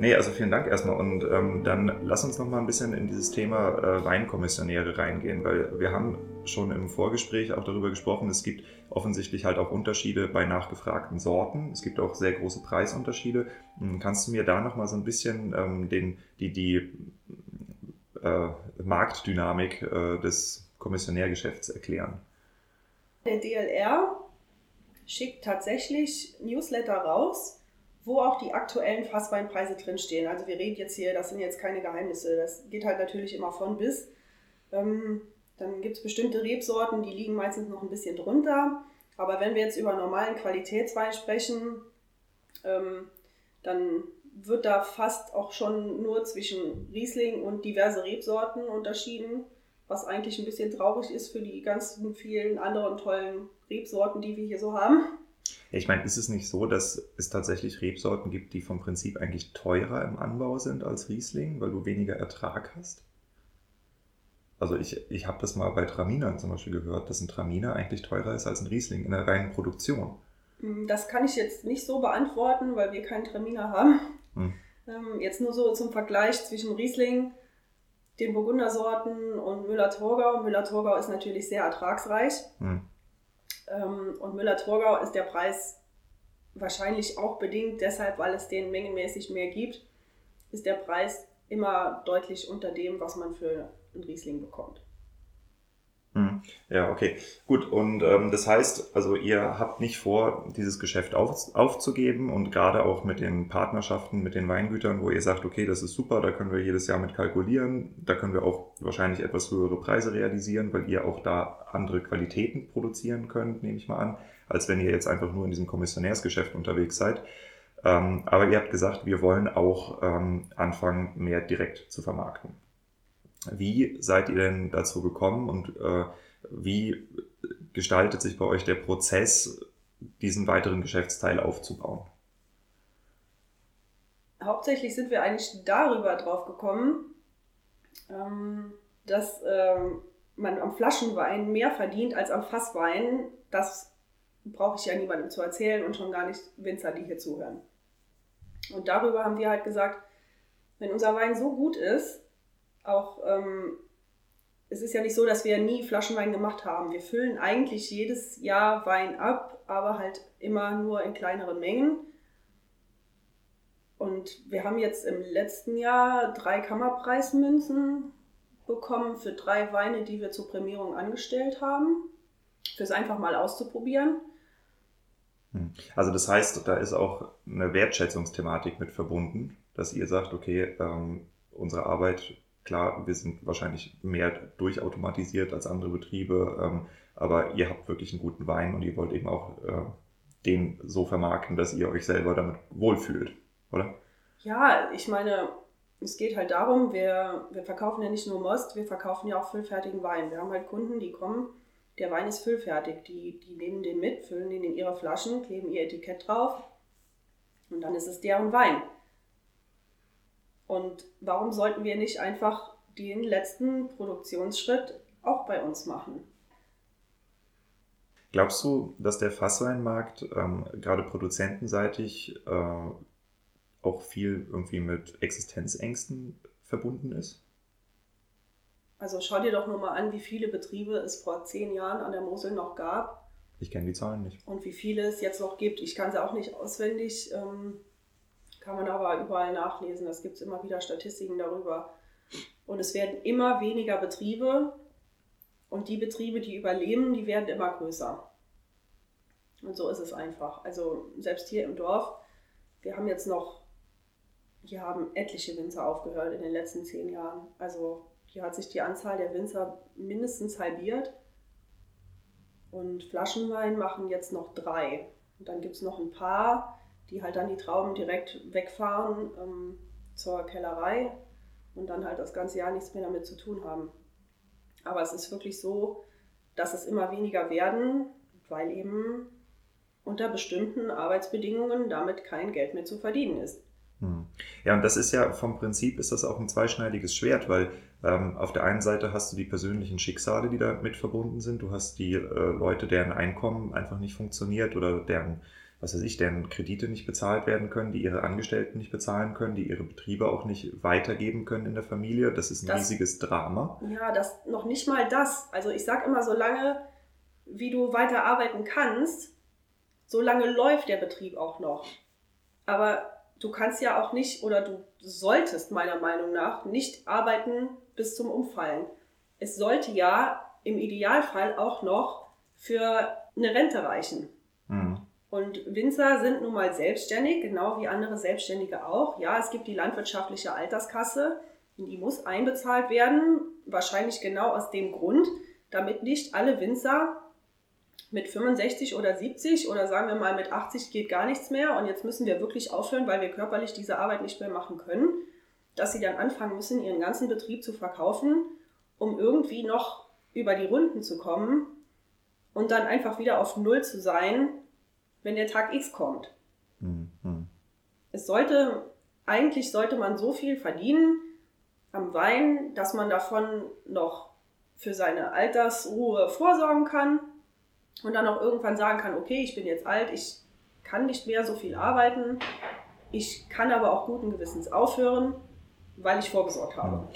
Nee, also vielen Dank erstmal. Und ähm, dann lass uns noch mal ein bisschen in dieses Thema äh, Weinkommissionäre reingehen, weil wir haben schon im Vorgespräch auch darüber gesprochen, es gibt offensichtlich halt auch Unterschiede bei nachgefragten Sorten. Es gibt auch sehr große Preisunterschiede. Hm, kannst du mir da noch mal so ein bisschen ähm, den, die, die äh, Marktdynamik äh, des Kommissionärgeschäfts erklären? Der DLR schickt tatsächlich Newsletter raus, wo auch die aktuellen Fassweinpreise drinstehen. Also wir reden jetzt hier, das sind jetzt keine Geheimnisse, das geht halt natürlich immer von bis. Ähm, dann gibt es bestimmte Rebsorten, die liegen meistens noch ein bisschen drunter. Aber wenn wir jetzt über normalen Qualitätswein sprechen, ähm, dann wird da fast auch schon nur zwischen Riesling und diverse Rebsorten unterschieden, was eigentlich ein bisschen traurig ist für die ganzen vielen anderen tollen Rebsorten, die wir hier so haben. Ich meine, ist es nicht so, dass es tatsächlich Rebsorten gibt, die vom Prinzip eigentlich teurer im Anbau sind als Riesling, weil du weniger Ertrag hast? Also ich, ich habe das mal bei Traminern zum Beispiel gehört, dass ein Traminer eigentlich teurer ist als ein Riesling in der reinen Produktion. Hm, das kann ich jetzt nicht so beantworten, weil wir keinen Traminer haben. Hm. Ähm, jetzt nur so zum Vergleich zwischen Riesling, den Burgundersorten und Müller-Thurgau. Müller-Thurgau ist natürlich sehr ertragsreich. Hm. Ähm, und Müller-Thurgau ist der Preis wahrscheinlich auch bedingt deshalb, weil es den mengenmäßig mehr gibt, ist der Preis immer deutlich unter dem, was man für einen Riesling bekommt. Hm. Ja, okay. Gut, und ähm, das heißt, also ihr habt nicht vor, dieses Geschäft auf, aufzugeben und gerade auch mit den Partnerschaften, mit den Weingütern, wo ihr sagt, okay, das ist super, da können wir jedes Jahr mit kalkulieren, da können wir auch wahrscheinlich etwas höhere Preise realisieren, weil ihr auch da andere Qualitäten produzieren könnt, nehme ich mal an, als wenn ihr jetzt einfach nur in diesem Kommissionärsgeschäft unterwegs seid. Ähm, aber ihr habt gesagt, wir wollen auch ähm, anfangen, mehr direkt zu vermarkten. Wie seid ihr denn dazu gekommen und äh, wie gestaltet sich bei euch der Prozess, diesen weiteren Geschäftsteil aufzubauen? Hauptsächlich sind wir eigentlich darüber drauf gekommen, ähm, dass ähm, man am Flaschenwein mehr verdient als am Fasswein. Das brauche ich ja niemandem zu erzählen und schon gar nicht Winzer, die hier zuhören. Und darüber haben wir halt gesagt, wenn unser Wein so gut ist, auch, ähm, es ist ja nicht so, dass wir nie Flaschenwein gemacht haben. Wir füllen eigentlich jedes Jahr Wein ab, aber halt immer nur in kleineren Mengen. Und wir haben jetzt im letzten Jahr drei Kammerpreismünzen bekommen für drei Weine, die wir zur Prämierung angestellt haben, fürs einfach mal auszuprobieren. Hm. Also das heißt, da ist auch eine Wertschätzungsthematik mit verbunden, dass ihr sagt, okay, ähm, unsere Arbeit Klar, wir sind wahrscheinlich mehr durchautomatisiert als andere Betriebe, ähm, aber ihr habt wirklich einen guten Wein und ihr wollt eben auch äh, den so vermarkten, dass ihr euch selber damit wohlfühlt, oder? Ja, ich meine, es geht halt darum, wir, wir verkaufen ja nicht nur Most, wir verkaufen ja auch füllfertigen Wein. Wir haben halt Kunden, die kommen, der Wein ist füllfertig, die, die nehmen den mit, füllen den in ihre Flaschen, kleben ihr Etikett drauf und dann ist es deren Wein. Und warum sollten wir nicht einfach den letzten Produktionsschritt auch bei uns machen? Glaubst du, dass der Fassweinmarkt ähm, gerade produzentenseitig äh, auch viel irgendwie mit Existenzängsten verbunden ist? Also schau dir doch nur mal an, wie viele Betriebe es vor zehn Jahren an der Mosel noch gab. Ich kenne die Zahlen nicht. Und wie viele es jetzt noch gibt. Ich kann sie auch nicht auswendig. Ähm, kann man aber überall nachlesen. Es gibt immer wieder Statistiken darüber. Und es werden immer weniger Betriebe und die Betriebe, die überleben, die werden immer größer. Und so ist es einfach. Also selbst hier im Dorf, wir haben jetzt noch, hier haben etliche Winzer aufgehört in den letzten zehn Jahren. Also hier hat sich die Anzahl der Winzer mindestens halbiert. Und Flaschenwein machen jetzt noch drei. Und dann gibt es noch ein paar, die halt dann die Trauben direkt wegfahren ähm, zur Kellerei und dann halt das ganze Jahr nichts mehr damit zu tun haben. Aber es ist wirklich so, dass es immer weniger werden, weil eben unter bestimmten Arbeitsbedingungen damit kein Geld mehr zu verdienen ist. Hm. Ja, und das ist ja vom Prinzip ist das auch ein zweischneidiges Schwert, weil ähm, auf der einen Seite hast du die persönlichen Schicksale, die damit verbunden sind. Du hast die äh, Leute, deren Einkommen einfach nicht funktioniert oder deren was weiß ich, deren Kredite nicht bezahlt werden können, die ihre Angestellten nicht bezahlen können, die ihre Betriebe auch nicht weitergeben können in der Familie. Das ist ein das, riesiges Drama. Ja, das noch nicht mal das. Also ich sage immer, solange wie du weiter arbeiten kannst, solange läuft der Betrieb auch noch. Aber du kannst ja auch nicht oder du solltest meiner Meinung nach nicht arbeiten bis zum Umfallen. Es sollte ja im Idealfall auch noch für eine Rente reichen. Mhm. Und Winzer sind nun mal selbstständig, genau wie andere Selbstständige auch. Ja, es gibt die landwirtschaftliche Alterskasse, die muss einbezahlt werden, wahrscheinlich genau aus dem Grund, damit nicht alle Winzer mit 65 oder 70 oder sagen wir mal mit 80 geht gar nichts mehr und jetzt müssen wir wirklich aufhören, weil wir körperlich diese Arbeit nicht mehr machen können, dass sie dann anfangen müssen, ihren ganzen Betrieb zu verkaufen, um irgendwie noch über die Runden zu kommen und dann einfach wieder auf Null zu sein, wenn der Tag X kommt. Mhm. Es sollte, eigentlich sollte man so viel verdienen am Wein, dass man davon noch für seine Altersruhe vorsorgen kann und dann auch irgendwann sagen kann, okay, ich bin jetzt alt, ich kann nicht mehr so viel arbeiten, ich kann aber auch guten Gewissens aufhören, weil ich vorgesorgt habe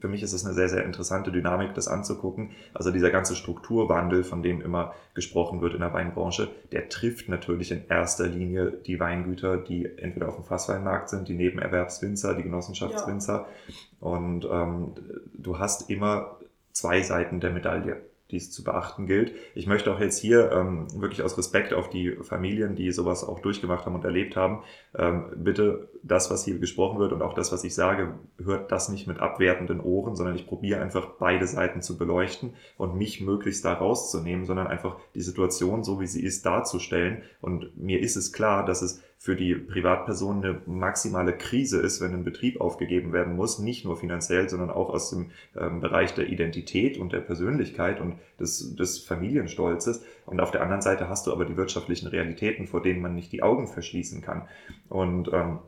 für mich ist es eine sehr, sehr interessante Dynamik, das anzugucken. Also dieser ganze Strukturwandel, von dem immer gesprochen wird in der Weinbranche, der trifft natürlich in erster Linie die Weingüter, die entweder auf dem Fassweinmarkt sind, die Nebenerwerbswinzer, die Genossenschaftswinzer. Ja. Und ähm, du hast immer zwei Seiten der Medaille die es zu beachten gilt. Ich möchte auch jetzt hier ähm, wirklich aus Respekt auf die Familien, die sowas auch durchgemacht haben und erlebt haben, ähm, bitte das, was hier gesprochen wird und auch das, was ich sage, hört das nicht mit abwertenden Ohren, sondern ich probiere einfach beide Seiten zu beleuchten und mich möglichst da rauszunehmen, sondern einfach die Situation, so wie sie ist, darzustellen. Und mir ist es klar, dass es für die Privatperson eine maximale Krise ist, wenn ein Betrieb aufgegeben werden muss, nicht nur finanziell, sondern auch aus dem ähm, Bereich der Identität und der Persönlichkeit und des, des Familienstolzes. Und auf der anderen Seite hast du aber die wirtschaftlichen Realitäten, vor denen man nicht die Augen verschließen kann. Und ähm,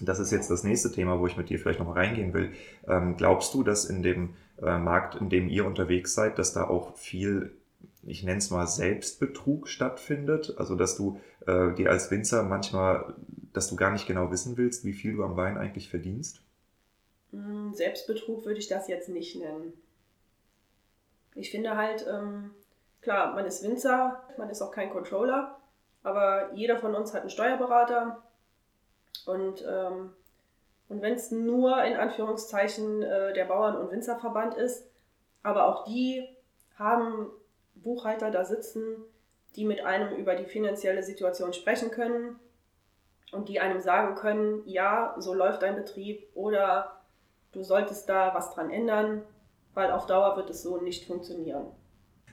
das ist jetzt das nächste Thema, wo ich mit dir vielleicht noch mal reingehen will. Ähm, glaubst du, dass in dem äh, Markt, in dem ihr unterwegs seid, dass da auch viel ich nenne es mal Selbstbetrug stattfindet. Also dass du äh, dir als Winzer manchmal, dass du gar nicht genau wissen willst, wie viel du am Wein eigentlich verdienst? Hm, Selbstbetrug würde ich das jetzt nicht nennen. Ich finde halt, ähm, klar, man ist Winzer, man ist auch kein Controller, aber jeder von uns hat einen Steuerberater und, ähm, und wenn es nur in Anführungszeichen äh, der Bauern- und Winzerverband ist, aber auch die haben Buchhalter da sitzen, die mit einem über die finanzielle Situation sprechen können und die einem sagen können, ja, so läuft dein Betrieb oder du solltest da was dran ändern, weil auf Dauer wird es so nicht funktionieren.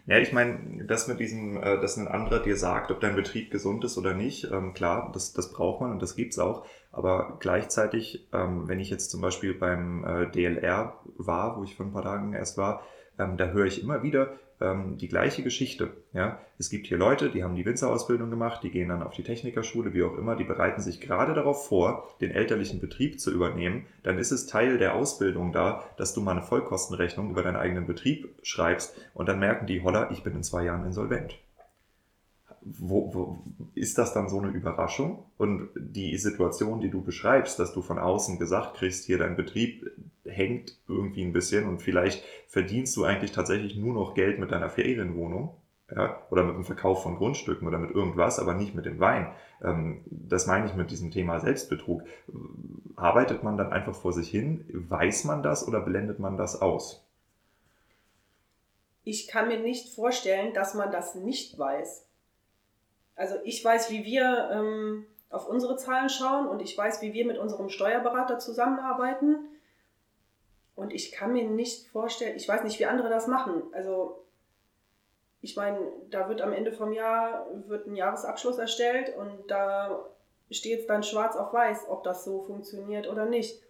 Ja, ich meine, das mit diesem, äh, dass ein anderer dir sagt, ob dein Betrieb gesund ist oder nicht, ähm, klar, das, das braucht man und das gibt's auch. Aber gleichzeitig, ähm, wenn ich jetzt zum Beispiel beim äh, DLR war, wo ich vor ein paar Tagen erst war, ähm, da höre ich immer wieder, ähm, die gleiche Geschichte. Ja? Es gibt hier Leute, die haben die Winzerausbildung gemacht, die gehen dann auf die Technikerschule, wie auch immer, die bereiten sich gerade darauf vor, den elterlichen Betrieb zu übernehmen. Dann ist es Teil der Ausbildung da, dass du mal eine Vollkostenrechnung über deinen eigenen Betrieb schreibst und dann merken die, holla, ich bin in zwei Jahren insolvent wo, wo ist das dann so eine Überraschung? Und die Situation, die du beschreibst, dass du von außen gesagt kriegst, hier dein Betrieb hängt irgendwie ein bisschen und vielleicht verdienst du eigentlich tatsächlich nur noch Geld mit deiner Ferienwohnung. Ja, oder mit dem Verkauf von Grundstücken oder mit irgendwas, aber nicht mit dem Wein. Ähm, das meine ich mit diesem Thema Selbstbetrug. Arbeitet man dann einfach vor sich hin? Weiß man das oder blendet man das aus? Ich kann mir nicht vorstellen, dass man das nicht weiß. Also ich weiß, wie wir ähm, auf unsere Zahlen schauen und ich weiß, wie wir mit unserem Steuerberater zusammenarbeiten. Und ich kann mir nicht vorstellen, ich weiß nicht, wie andere das machen. Also ich meine, da wird am Ende vom Jahr wird ein Jahresabschluss erstellt und da steht es dann schwarz auf weiß, ob das so funktioniert oder nicht.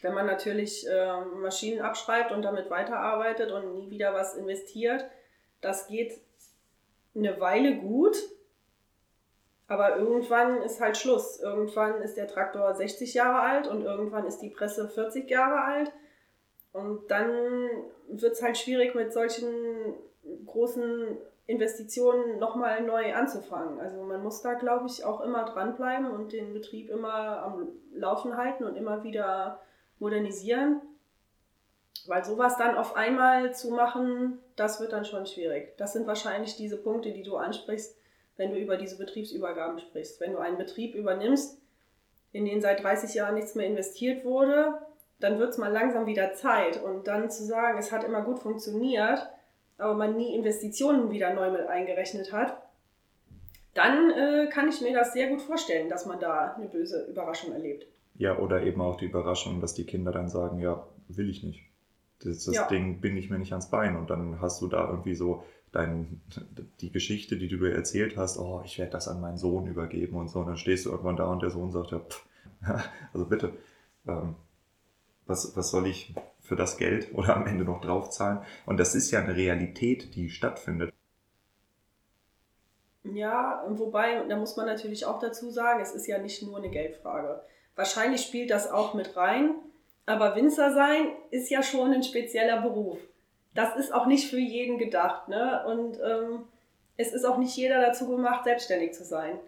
Wenn man natürlich äh, Maschinen abschreibt und damit weiterarbeitet und nie wieder was investiert, das geht eine Weile gut, aber irgendwann ist halt Schluss. Irgendwann ist der Traktor 60 Jahre alt und irgendwann ist die Presse 40 Jahre alt. Und dann wird es halt schwierig mit solchen großen Investitionen nochmal neu anzufangen. Also man muss da, glaube ich, auch immer dranbleiben und den Betrieb immer am Laufen halten und immer wieder modernisieren. Weil sowas dann auf einmal zu machen, das wird dann schon schwierig. Das sind wahrscheinlich diese Punkte, die du ansprichst, wenn du über diese Betriebsübergaben sprichst. Wenn du einen Betrieb übernimmst, in den seit 30 Jahren nichts mehr investiert wurde, dann wird es mal langsam wieder Zeit. Und dann zu sagen, es hat immer gut funktioniert, aber man nie Investitionen wieder neu mit eingerechnet hat, dann äh, kann ich mir das sehr gut vorstellen, dass man da eine böse Überraschung erlebt. Ja, oder eben auch die Überraschung, dass die Kinder dann sagen, ja, will ich nicht. Das, das ja. Ding binde ich mir nicht ans Bein. Und dann hast du da irgendwie so dein, die Geschichte, die du dir erzählt hast, oh, ich werde das an meinen Sohn übergeben und so. Und dann stehst du irgendwann da und der Sohn sagt, ja, pff, also bitte, ähm, was, was soll ich für das Geld oder am Ende noch draufzahlen? Und das ist ja eine Realität, die stattfindet. Ja, wobei, da muss man natürlich auch dazu sagen, es ist ja nicht nur eine Geldfrage. Wahrscheinlich spielt das auch mit rein, aber Winzer sein ist ja schon ein spezieller Beruf. Das ist auch nicht für jeden gedacht. Ne? Und ähm, es ist auch nicht jeder dazu gemacht, selbstständig zu sein.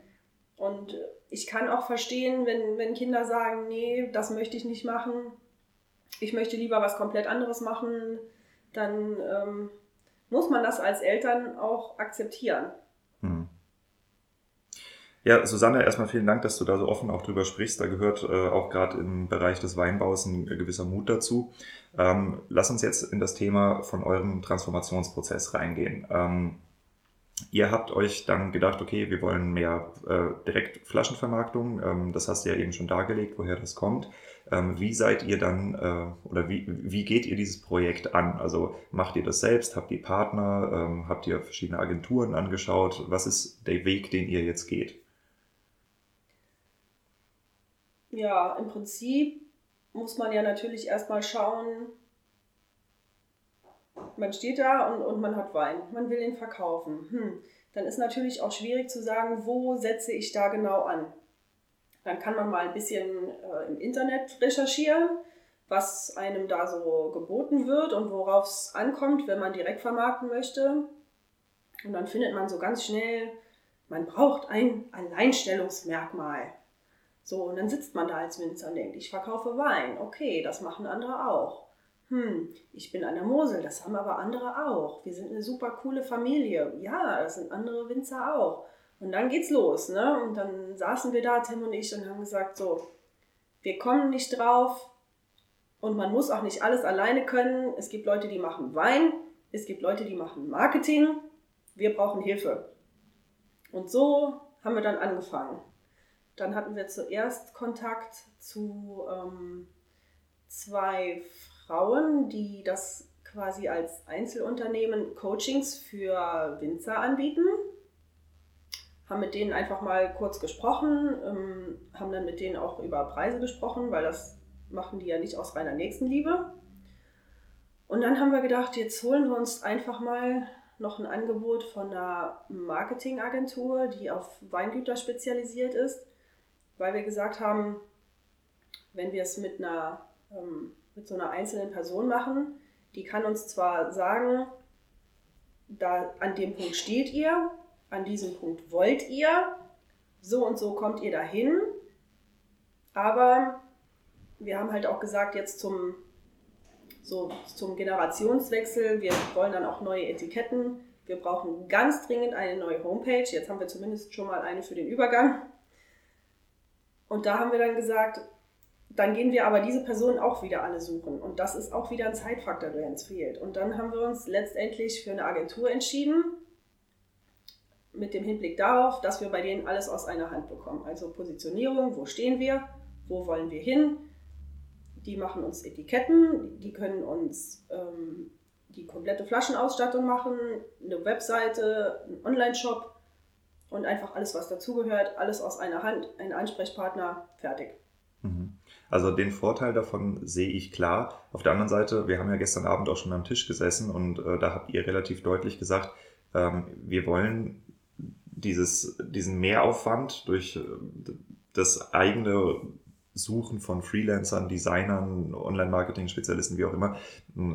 Und ich kann auch verstehen, wenn, wenn Kinder sagen, nee, das möchte ich nicht machen, ich möchte lieber was komplett anderes machen, dann ähm, muss man das als Eltern auch akzeptieren. Ja, Susanne, erstmal vielen Dank, dass du da so offen auch drüber sprichst. Da gehört äh, auch gerade im Bereich des Weinbaus ein gewisser Mut dazu. Ähm, lass uns jetzt in das Thema von eurem Transformationsprozess reingehen. Ähm, Ihr habt euch dann gedacht, okay, wir wollen mehr äh, direkt Flaschenvermarktung. Ähm, das hast du ja eben schon dargelegt, woher das kommt. Ähm, wie seid ihr dann äh, oder wie, wie geht ihr dieses Projekt an? Also macht ihr das selbst? Habt ihr Partner? Ähm, habt ihr verschiedene Agenturen angeschaut? Was ist der Weg, den ihr jetzt geht? Ja, im Prinzip muss man ja natürlich erstmal schauen, man steht da und, und man hat Wein, man will ihn verkaufen. Hm. Dann ist natürlich auch schwierig zu sagen, wo setze ich da genau an. Dann kann man mal ein bisschen äh, im Internet recherchieren, was einem da so geboten wird und worauf es ankommt, wenn man direkt vermarkten möchte. Und dann findet man so ganz schnell, man braucht ein Alleinstellungsmerkmal. So, und dann sitzt man da als Winzer und denkt, ich verkaufe Wein. Okay, das machen andere auch hm, ich bin an der Mosel, das haben aber andere auch. Wir sind eine super coole Familie. Ja, das sind andere Winzer auch. Und dann geht's los, ne? Und dann saßen wir da, Tim und ich, und haben gesagt, so, wir kommen nicht drauf und man muss auch nicht alles alleine können. Es gibt Leute, die machen Wein, es gibt Leute, die machen Marketing. Wir brauchen Hilfe. Und so haben wir dann angefangen. Dann hatten wir zuerst Kontakt zu ähm, zwei Frauen, die das quasi als Einzelunternehmen Coachings für Winzer anbieten. Haben mit denen einfach mal kurz gesprochen, ähm, haben dann mit denen auch über Preise gesprochen, weil das machen die ja nicht aus reiner Nächstenliebe. Und dann haben wir gedacht, jetzt holen wir uns einfach mal noch ein Angebot von einer Marketingagentur, die auf Weingüter spezialisiert ist, weil wir gesagt haben, wenn wir es mit einer ähm, mit so einer einzelnen Person machen. Die kann uns zwar sagen, da an dem Punkt steht ihr, an diesem Punkt wollt ihr, so und so kommt ihr dahin. Aber wir haben halt auch gesagt, jetzt zum, so zum Generationswechsel, wir wollen dann auch neue Etiketten. Wir brauchen ganz dringend eine neue Homepage. Jetzt haben wir zumindest schon mal eine für den Übergang. Und da haben wir dann gesagt, dann gehen wir aber diese Personen auch wieder alle suchen. Und das ist auch wieder ein Zeitfaktor, der uns fehlt. Und dann haben wir uns letztendlich für eine Agentur entschieden, mit dem Hinblick darauf, dass wir bei denen alles aus einer Hand bekommen. Also Positionierung, wo stehen wir, wo wollen wir hin. Die machen uns Etiketten, die können uns ähm, die komplette Flaschenausstattung machen, eine Webseite, einen Online-Shop und einfach alles, was dazugehört, alles aus einer Hand, ein Ansprechpartner, fertig. Mhm. Also den Vorteil davon sehe ich klar. Auf der anderen Seite, wir haben ja gestern Abend auch schon am Tisch gesessen und äh, da habt ihr relativ deutlich gesagt, ähm, wir wollen dieses, diesen Mehraufwand durch äh, das eigene Suchen von Freelancern, Designern, Online-Marketing-Spezialisten, wie auch immer.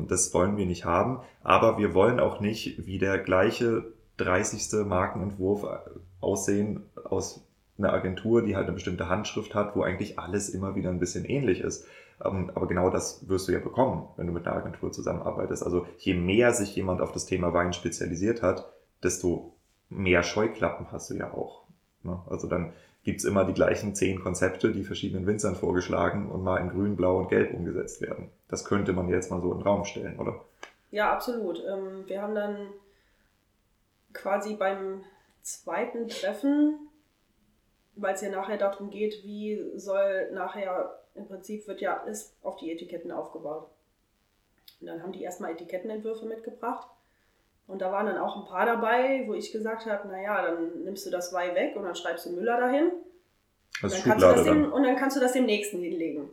Das wollen wir nicht haben. Aber wir wollen auch nicht wie der gleiche 30. Markenentwurf äh, aussehen aus einer Agentur, die halt eine bestimmte Handschrift hat, wo eigentlich alles immer wieder ein bisschen ähnlich ist. Ähm, aber genau das wirst du ja bekommen, wenn du mit einer Agentur zusammenarbeitest. Also je mehr sich jemand auf das Thema Wein spezialisiert hat, desto mehr Scheuklappen hast du ja auch. Ne? Also dann gibt's immer die gleichen zehn Konzepte, die verschiedenen Winzern vorgeschlagen und mal in grün, blau und gelb umgesetzt werden. Das könnte man jetzt mal so in den Raum stellen, oder? Ja, absolut. Ähm, wir haben dann quasi beim zweiten Treffen, weil es ja nachher darum geht, wie soll nachher, im Prinzip wird ja alles auf die Etiketten aufgebaut. Und dann haben die erstmal Etikettenentwürfe mitgebracht. Und da waren dann auch ein paar dabei, wo ich gesagt habe, naja, dann nimmst du das Weih weg und dann schreibst du Müller dahin. Und dann, kannst du das dem, und dann kannst du das dem nächsten hinlegen.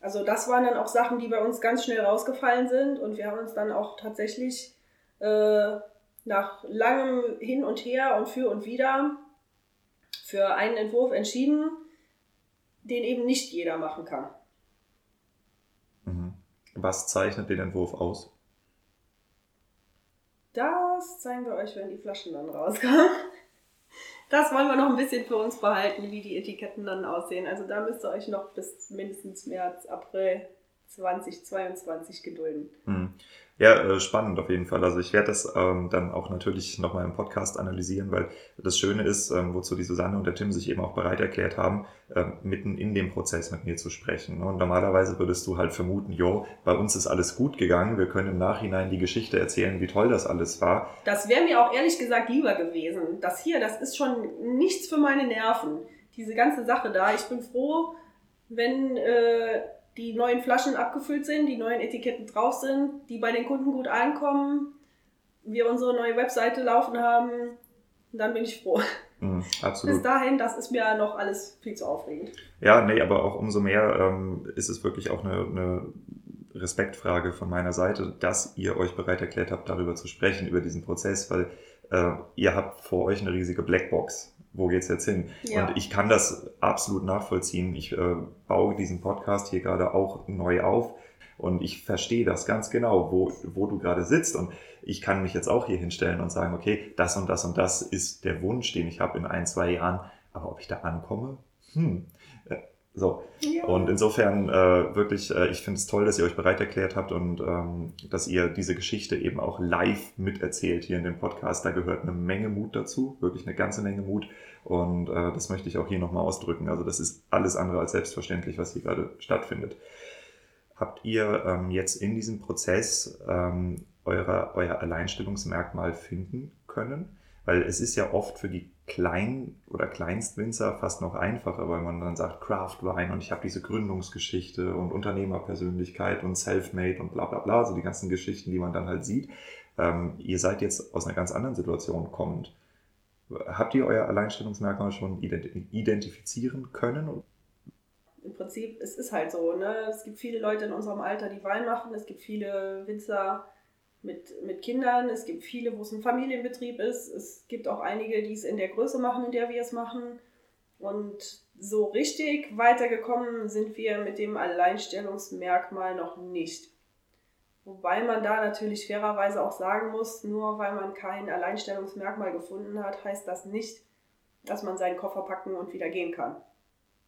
Also das waren dann auch Sachen, die bei uns ganz schnell rausgefallen sind und wir haben uns dann auch tatsächlich äh, nach langem Hin und Her und für und wieder für einen Entwurf entschieden, den eben nicht jeder machen kann. Mhm. Was zeichnet den Entwurf aus? Das zeigen wir euch, wenn die Flaschen dann rauskommen. Das wollen wir noch ein bisschen für uns behalten, wie die Etiketten dann aussehen. Also da müsst ihr euch noch bis mindestens März, April 2022 gedulden. Ja, äh, spannend auf jeden Fall. Also ich werde das ähm, dann auch natürlich nochmal im Podcast analysieren, weil das Schöne ist, ähm, wozu die Susanne und der Tim sich eben auch bereit erklärt haben, ähm, mitten in dem Prozess mit mir zu sprechen. Und normalerweise würdest du halt vermuten, jo, bei uns ist alles gut gegangen, wir können im Nachhinein die Geschichte erzählen, wie toll das alles war. Das wäre mir auch ehrlich gesagt lieber gewesen. Das hier, das ist schon nichts für meine Nerven. Diese ganze Sache da. Ich bin froh, wenn... Äh die neuen Flaschen abgefüllt sind, die neuen Etiketten drauf sind, die bei den Kunden gut ankommen, wir unsere neue Webseite laufen haben, dann bin ich froh. Mhm, absolut. Bis dahin, das ist mir noch alles viel zu aufregend. Ja, nee, aber auch umso mehr ähm, ist es wirklich auch eine, eine Respektfrage von meiner Seite, dass ihr euch bereit erklärt habt, darüber zu sprechen, über diesen Prozess, weil äh, ihr habt vor euch eine riesige Blackbox wo geht's jetzt hin? Ja. Und ich kann das absolut nachvollziehen. Ich äh, baue diesen Podcast hier gerade auch neu auf und ich verstehe das ganz genau, wo, wo du gerade sitzt. Und ich kann mich jetzt auch hier hinstellen und sagen, okay, das und das und das ist der Wunsch, den ich habe in ein, zwei Jahren. Aber ob ich da ankomme? Hm. So. Ja. Und insofern äh, wirklich, äh, ich finde es toll, dass ihr euch bereit erklärt habt und ähm, dass ihr diese Geschichte eben auch live miterzählt hier in dem Podcast. Da gehört eine Menge Mut dazu, wirklich eine ganze Menge Mut. Und äh, das möchte ich auch hier nochmal ausdrücken. Also das ist alles andere als selbstverständlich, was hier gerade stattfindet. Habt ihr ähm, jetzt in diesem Prozess ähm, eure, euer Alleinstellungsmerkmal finden können? Weil es ist ja oft für die Klein- oder Kleinstwinzer fast noch einfacher, weil man dann sagt Craft Wine und ich habe diese Gründungsgeschichte und Unternehmerpersönlichkeit und Selfmade und bla bla bla, so die ganzen Geschichten, die man dann halt sieht. Ähm, ihr seid jetzt aus einer ganz anderen Situation kommend. Habt ihr euer Alleinstellungsmerkmal schon identifizieren können? Im Prinzip, es ist halt so, ne? Es gibt viele Leute in unserem Alter, die Wein machen, es gibt viele Winzer, mit, mit Kindern. Es gibt viele, wo es ein Familienbetrieb ist. Es gibt auch einige, die es in der Größe machen, in der wir es machen. Und so richtig weitergekommen sind wir mit dem Alleinstellungsmerkmal noch nicht. Wobei man da natürlich fairerweise auch sagen muss, nur weil man kein Alleinstellungsmerkmal gefunden hat, heißt das nicht, dass man seinen Koffer packen und wieder gehen kann.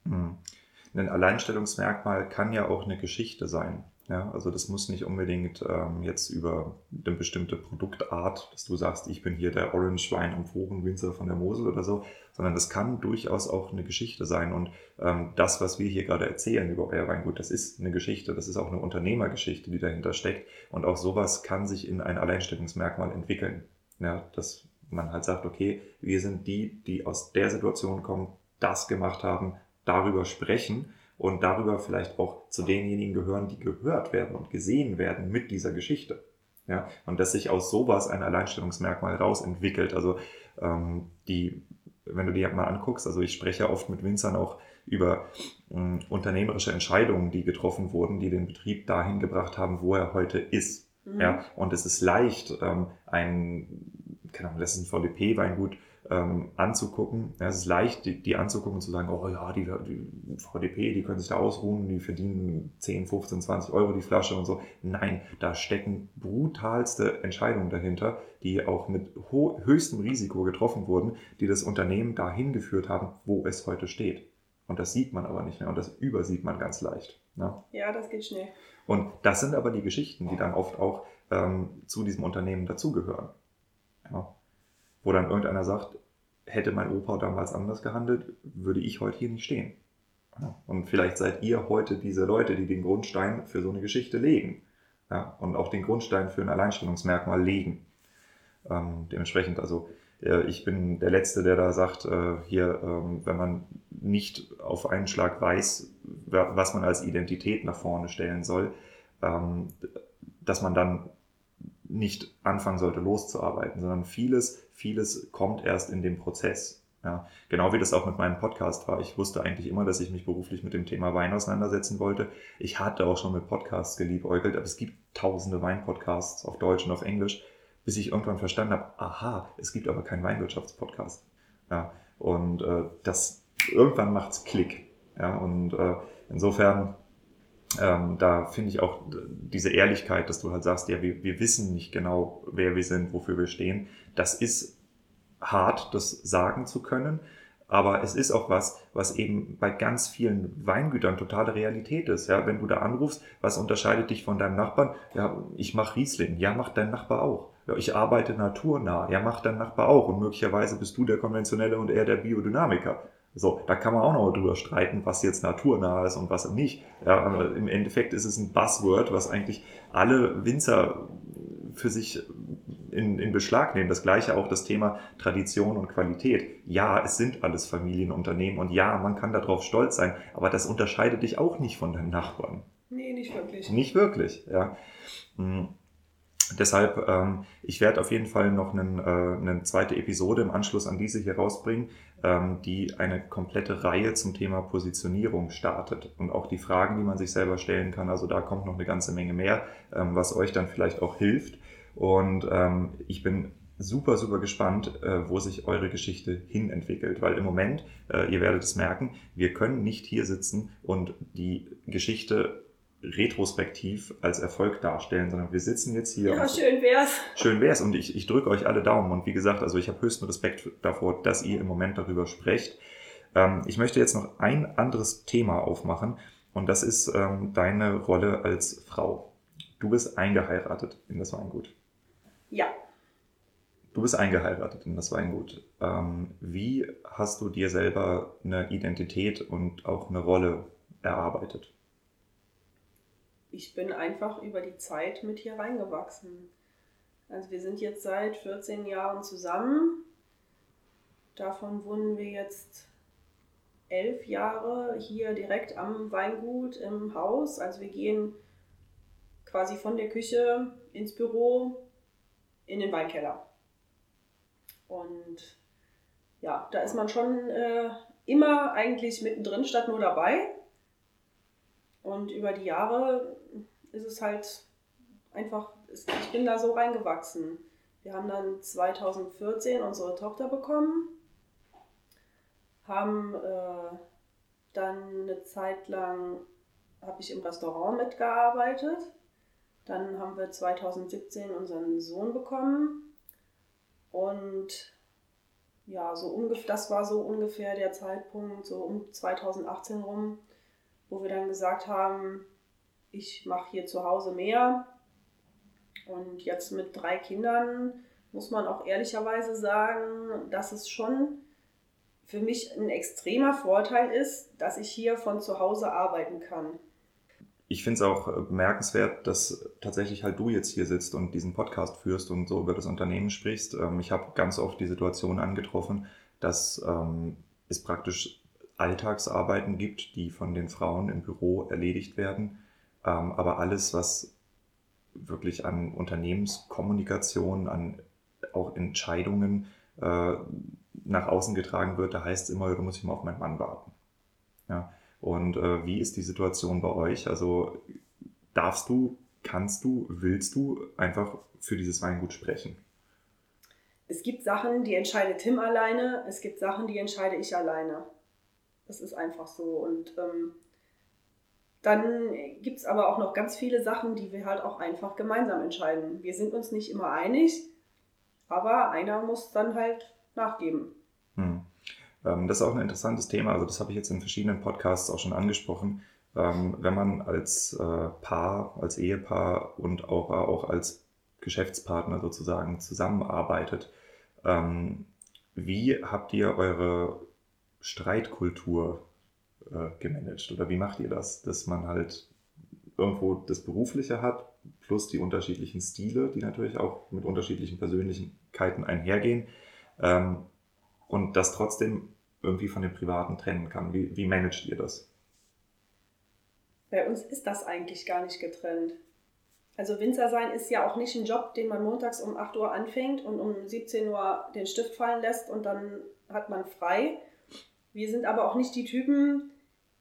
Hm. Ein Alleinstellungsmerkmal kann ja auch eine Geschichte sein. Ja, also das muss nicht unbedingt ähm, jetzt über eine bestimmte Produktart, dass du sagst, ich bin hier der Orange Wein Amphorenwinzer von der Mosel oder so, sondern das kann durchaus auch eine Geschichte sein. Und ähm, das, was wir hier gerade erzählen über euer Weingut, das ist eine Geschichte, das ist auch eine Unternehmergeschichte, die dahinter steckt. Und auch sowas kann sich in ein Alleinstellungsmerkmal entwickeln. Ja, dass man halt sagt, okay, wir sind die, die aus der Situation kommen, das gemacht haben, darüber sprechen und darüber vielleicht auch zu denjenigen gehören, die gehört werden und gesehen werden mit dieser Geschichte. Ja, und dass sich aus sowas ein Alleinstellungsmerkmal rausentwickelt. Also ähm, die, wenn du dir mal anguckst, also ich spreche oft mit Winzern auch über äh, unternehmerische Entscheidungen, die getroffen wurden, die den Betrieb dahin gebracht haben, wo er heute ist. Mhm. Ja, und es ist leicht, ähm, ein keine Ahnung, das ist ein VDP-Weingut ähm, anzugucken. Ja, es ist leicht, die, die anzugucken und zu sagen, oh ja, die, die VDP, die können sich da ausruhen, die verdienen 10, 15, 20 Euro die Flasche und so. Nein, da stecken brutalste Entscheidungen dahinter, die auch mit höchstem Risiko getroffen wurden, die das Unternehmen dahin geführt haben, wo es heute steht. Und das sieht man aber nicht mehr und das übersieht man ganz leicht. Ne? Ja, das geht schnell. Und das sind aber die Geschichten, die dann oft auch ähm, zu diesem Unternehmen dazugehören. Ja. Wo dann irgendeiner sagt, hätte mein Opa damals anders gehandelt, würde ich heute hier nicht stehen. Ja. Und vielleicht seid ihr heute diese Leute, die den Grundstein für so eine Geschichte legen. Ja. Und auch den Grundstein für ein Alleinstellungsmerkmal legen. Ähm, dementsprechend, also äh, ich bin der Letzte, der da sagt, äh, hier, ähm, wenn man nicht auf einen Schlag weiß, was man als Identität nach vorne stellen soll, ähm, dass man dann nicht anfangen sollte loszuarbeiten, sondern vieles, vieles kommt erst in dem Prozess. Ja, genau wie das auch mit meinem Podcast war. Ich wusste eigentlich immer, dass ich mich beruflich mit dem Thema Wein auseinandersetzen wollte. Ich hatte auch schon mit Podcasts geliebäugelt, aber es gibt tausende Weinpodcasts auf Deutsch und auf Englisch, bis ich irgendwann verstanden habe, aha, es gibt aber keinen Weinwirtschaftspodcast. Ja, und äh, das irgendwann macht's Klick. Ja, und äh, insofern ähm, da finde ich auch diese Ehrlichkeit, dass du halt sagst, ja, wir, wir wissen nicht genau, wer wir sind, wofür wir stehen. Das ist hart, das sagen zu können. Aber es ist auch was, was eben bei ganz vielen Weingütern totale Realität ist. Ja, wenn du da anrufst, was unterscheidet dich von deinem Nachbarn? Ja, ich mache Riesling. Ja, macht dein Nachbar auch. Ja, ich arbeite naturnah. Ja, macht dein Nachbar auch. Und möglicherweise bist du der konventionelle und er der Biodynamiker. So, da kann man auch noch drüber streiten, was jetzt naturnah ist und was nicht. Ja, aber im Endeffekt ist es ein Buzzword, was eigentlich alle Winzer für sich in, in Beschlag nehmen. Das gleiche auch das Thema Tradition und Qualität. Ja, es sind alles Familienunternehmen und ja, man kann darauf stolz sein, aber das unterscheidet dich auch nicht von deinen Nachbarn. Nee, nicht wirklich. Nicht wirklich, ja. Hm. Deshalb, ähm, ich werde auf jeden Fall noch einen, äh, eine zweite Episode im Anschluss an diese hier rausbringen, ähm, die eine komplette Reihe zum Thema Positionierung startet und auch die Fragen, die man sich selber stellen kann. Also da kommt noch eine ganze Menge mehr, ähm, was euch dann vielleicht auch hilft. Und ähm, ich bin super, super gespannt, äh, wo sich eure Geschichte hin entwickelt, weil im Moment, äh, ihr werdet es merken, wir können nicht hier sitzen und die Geschichte retrospektiv als Erfolg darstellen, sondern wir sitzen jetzt hier. Ja, schön wär's. Schön wär's und ich, ich drücke euch alle Daumen und wie gesagt, also ich habe höchsten Respekt davor, dass ihr im Moment darüber sprecht. Ähm, ich möchte jetzt noch ein anderes Thema aufmachen und das ist ähm, deine Rolle als Frau. Du bist eingeheiratet in das Weingut. Ja. Du bist eingeheiratet in das Weingut. Ähm, wie hast du dir selber eine Identität und auch eine Rolle erarbeitet? Ich bin einfach über die Zeit mit hier reingewachsen. Also wir sind jetzt seit 14 Jahren zusammen. Davon wohnen wir jetzt elf Jahre hier direkt am Weingut im Haus. Also wir gehen quasi von der Küche ins Büro in den Weinkeller. Und ja, da ist man schon äh, immer eigentlich mittendrin statt nur dabei. Und über die Jahre ist es halt einfach, ich bin da so reingewachsen. Wir haben dann 2014 unsere Tochter bekommen, haben äh, dann eine Zeit lang, habe ich im Restaurant mitgearbeitet. Dann haben wir 2017 unseren Sohn bekommen und ja, so ungefähr, das war so ungefähr der Zeitpunkt, so um 2018 rum, wo wir dann gesagt haben, ich mache hier zu Hause mehr. Und jetzt mit drei Kindern muss man auch ehrlicherweise sagen, dass es schon für mich ein extremer Vorteil ist, dass ich hier von zu Hause arbeiten kann. Ich finde es auch äh, bemerkenswert, dass tatsächlich halt du jetzt hier sitzt und diesen Podcast führst und so über das Unternehmen sprichst. Ähm, ich habe ganz oft die Situation angetroffen, dass ähm, es praktisch Alltagsarbeiten gibt, die von den Frauen im Büro erledigt werden ähm, aber alles, was wirklich an Unternehmenskommunikation, an auch Entscheidungen äh, nach außen getragen wird, da heißt es immer, du musst immer auf meinen Mann warten. Ja? Und äh, wie ist die Situation bei euch? Also darfst du, kannst du, willst du einfach für dieses Weingut sprechen? es gibt Sachen, die entscheidet Tim alleine, es gibt Sachen, die entscheide ich alleine. Das ist einfach so. Und ähm, dann gibt es aber auch noch ganz viele Sachen, die wir halt auch einfach gemeinsam entscheiden. Wir sind uns nicht immer einig, aber einer muss dann halt nachgeben. Hm. Ähm, das ist auch ein interessantes Thema. Also das habe ich jetzt in verschiedenen Podcasts auch schon angesprochen. Ähm, wenn man als äh, Paar, als Ehepaar und auch, auch als Geschäftspartner sozusagen zusammenarbeitet, ähm, wie habt ihr eure Streitkultur äh, gemanagt oder wie macht ihr das, dass man halt irgendwo das Berufliche hat, plus die unterschiedlichen Stile, die natürlich auch mit unterschiedlichen Persönlichkeiten einhergehen ähm, und das trotzdem irgendwie von dem Privaten trennen kann. Wie, wie managt ihr das? Bei uns ist das eigentlich gar nicht getrennt. Also Winzer sein ist ja auch nicht ein Job, den man montags um 8 Uhr anfängt und um 17 Uhr den Stift fallen lässt und dann hat man frei. Wir sind aber auch nicht die Typen,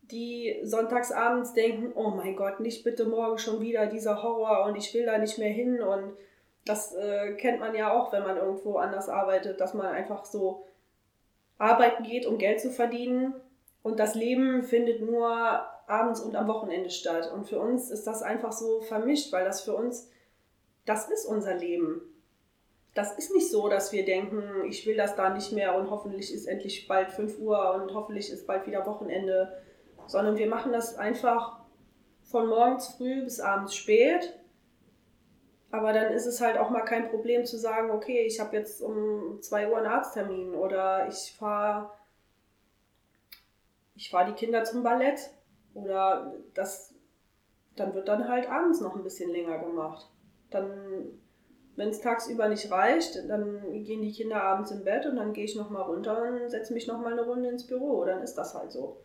die sonntagsabends denken, oh mein Gott, nicht bitte morgen schon wieder dieser Horror und ich will da nicht mehr hin. Und das äh, kennt man ja auch, wenn man irgendwo anders arbeitet, dass man einfach so arbeiten geht, um Geld zu verdienen. Und das Leben findet nur abends und am Wochenende statt. Und für uns ist das einfach so vermischt, weil das für uns, das ist unser Leben. Das ist nicht so, dass wir denken, ich will das da nicht mehr und hoffentlich ist endlich bald 5 Uhr und hoffentlich ist bald wieder Wochenende, sondern wir machen das einfach von morgens früh bis abends spät. Aber dann ist es halt auch mal kein Problem zu sagen, okay, ich habe jetzt um 2 Uhr einen Arzttermin oder ich fahre ich fahr die Kinder zum Ballett oder das, dann wird dann halt abends noch ein bisschen länger gemacht. Dann, wenn es tagsüber nicht reicht, dann gehen die Kinder abends im Bett und dann gehe ich nochmal runter und setze mich nochmal eine Runde ins Büro. Dann ist das halt so.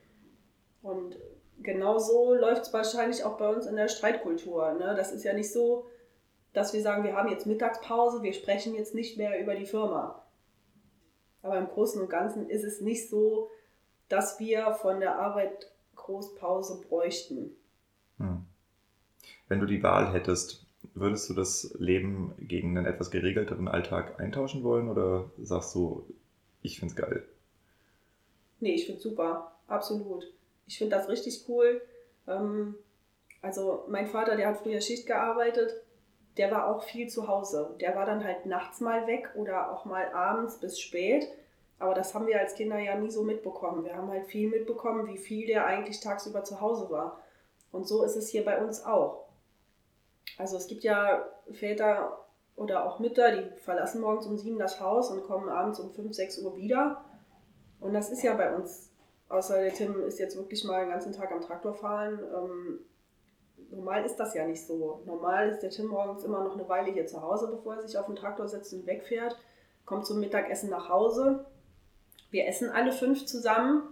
Und genau so läuft es wahrscheinlich auch bei uns in der Streitkultur. Ne? Das ist ja nicht so, dass wir sagen, wir haben jetzt Mittagspause, wir sprechen jetzt nicht mehr über die Firma. Aber im Großen und Ganzen ist es nicht so, dass wir von der Arbeit Großpause bräuchten. Hm. Wenn du die Wahl hättest, würdest du das Leben gegen einen etwas geregelteren Alltag eintauschen wollen oder sagst du, ich finde es geil? Nee, ich finde es super, absolut. Ich finde das richtig cool. Ähm, also mein Vater, der hat früher Schicht gearbeitet, der war auch viel zu Hause. Der war dann halt nachts mal weg oder auch mal abends bis spät. Aber das haben wir als Kinder ja nie so mitbekommen. Wir haben halt viel mitbekommen, wie viel der eigentlich tagsüber zu Hause war. Und so ist es hier bei uns auch. Also es gibt ja Väter oder auch Mütter, die verlassen morgens um sieben das Haus und kommen abends um fünf, sechs Uhr wieder. Und das ist ja bei uns, außer der Tim ist jetzt wirklich mal den ganzen Tag am Traktor fahren. Ähm, normal ist das ja nicht so. Normal ist der Tim morgens immer noch eine Weile hier zu Hause, bevor er sich auf den Traktor setzt und wegfährt, kommt zum Mittagessen nach Hause, wir essen alle fünf zusammen.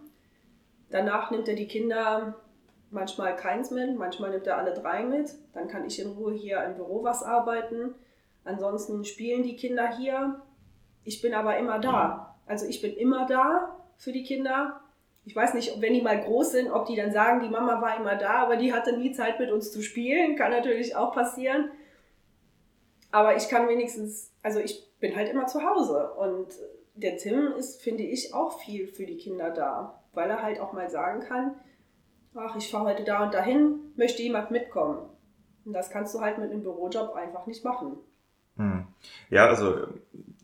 Danach nimmt er die Kinder manchmal keins mit, manchmal nimmt er alle drei mit. Dann kann ich in Ruhe hier im Büro was arbeiten. Ansonsten spielen die Kinder hier. Ich bin aber immer da. Also ich bin immer da für die Kinder. Ich weiß nicht, wenn die mal groß sind, ob die dann sagen, die Mama war immer da, aber die hatte nie Zeit mit uns zu spielen. Kann natürlich auch passieren. Aber ich kann wenigstens, also ich bin halt immer zu Hause und der Tim ist, finde ich, auch viel für die Kinder da, weil er halt auch mal sagen kann, ach, ich fahre heute da und dahin, möchte jemand mitkommen. Und das kannst du halt mit einem Bürojob einfach nicht machen. Hm. Ja, also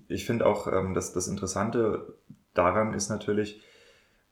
ich finde auch, ähm, dass das Interessante daran ist natürlich,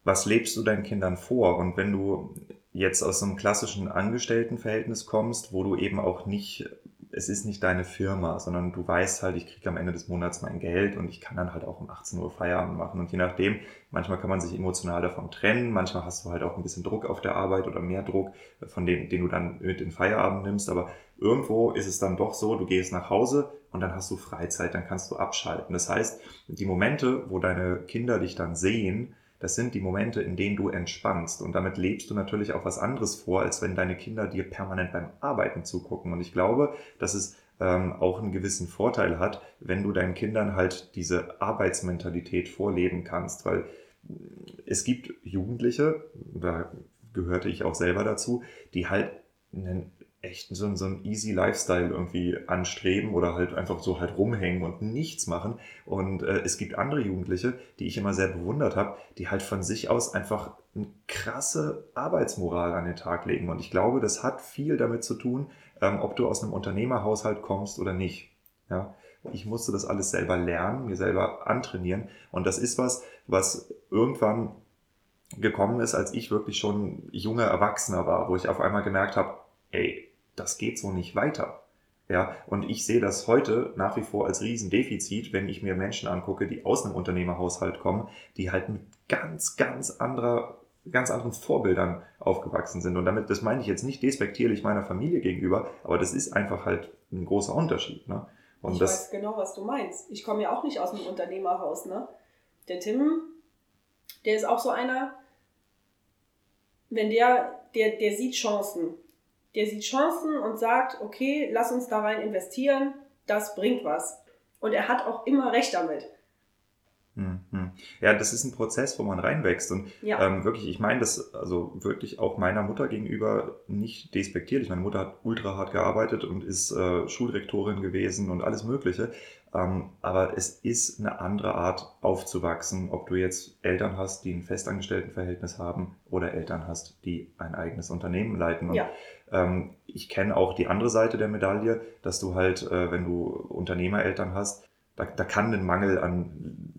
was lebst du deinen Kindern vor? Und wenn du jetzt aus einem klassischen Angestelltenverhältnis kommst, wo du eben auch nicht es ist nicht deine Firma, sondern du weißt halt, ich kriege am Ende des Monats mein Geld und ich kann dann halt auch um 18 Uhr Feierabend machen. Und je nachdem, manchmal kann man sich emotional davon trennen, manchmal hast du halt auch ein bisschen Druck auf der Arbeit oder mehr Druck, von dem, den du dann mit in Feierabend nimmst. Aber irgendwo ist es dann doch so, du gehst nach Hause und dann hast du Freizeit, dann kannst du abschalten. Das heißt, die Momente, wo deine Kinder dich dann sehen, das sind die Momente, in denen du entspannst. Und damit lebst du natürlich auch was anderes vor, als wenn deine Kinder dir permanent beim Arbeiten zugucken. Und ich glaube, dass es ähm, auch einen gewissen Vorteil hat, wenn du deinen Kindern halt diese Arbeitsmentalität vorleben kannst. Weil es gibt Jugendliche, da gehörte ich auch selber dazu, die halt einen echt so, so ein easy Lifestyle irgendwie anstreben oder halt einfach so halt rumhängen und nichts machen. Und äh, es gibt andere Jugendliche, die ich immer sehr bewundert habe, die halt von sich aus einfach eine krasse Arbeitsmoral an den Tag legen. Und ich glaube, das hat viel damit zu tun, ähm, ob du aus einem Unternehmerhaushalt kommst oder nicht. Ja, ich musste das alles selber lernen, mir selber antrainieren. Und das ist was, was irgendwann gekommen ist, als ich wirklich schon junger Erwachsener war, wo ich auf einmal gemerkt habe, ey, das geht so nicht weiter. Ja, und ich sehe das heute nach wie vor als Riesendefizit, wenn ich mir Menschen angucke, die aus einem Unternehmerhaushalt kommen, die halt mit ganz, ganz anderer, ganz anderen Vorbildern aufgewachsen sind. Und damit, das meine ich jetzt nicht despektierlich meiner Familie gegenüber, aber das ist einfach halt ein großer Unterschied. Ne? Und ich das, weiß genau, was du meinst. Ich komme ja auch nicht aus einem Unternehmerhaus. Ne? Der Tim, der ist auch so einer, wenn der, der, der sieht Chancen der sieht Chancen und sagt, okay, lass uns da rein investieren, das bringt was. Und er hat auch immer recht damit. Hm, hm. Ja, das ist ein Prozess, wo man reinwächst. Und ja. ähm, wirklich, ich meine das also wirklich auch meiner Mutter gegenüber nicht despektierlich. Meine Mutter hat ultra hart gearbeitet und ist äh, Schulrektorin gewesen und alles Mögliche. Ähm, aber es ist eine andere Art aufzuwachsen, ob du jetzt Eltern hast, die ein Festangestelltenverhältnis haben oder Eltern hast, die ein eigenes Unternehmen leiten. Und ja. Ähm, ich kenne auch die andere Seite der Medaille, dass du halt, äh, wenn du Unternehmereltern hast, da, da kann ein Mangel an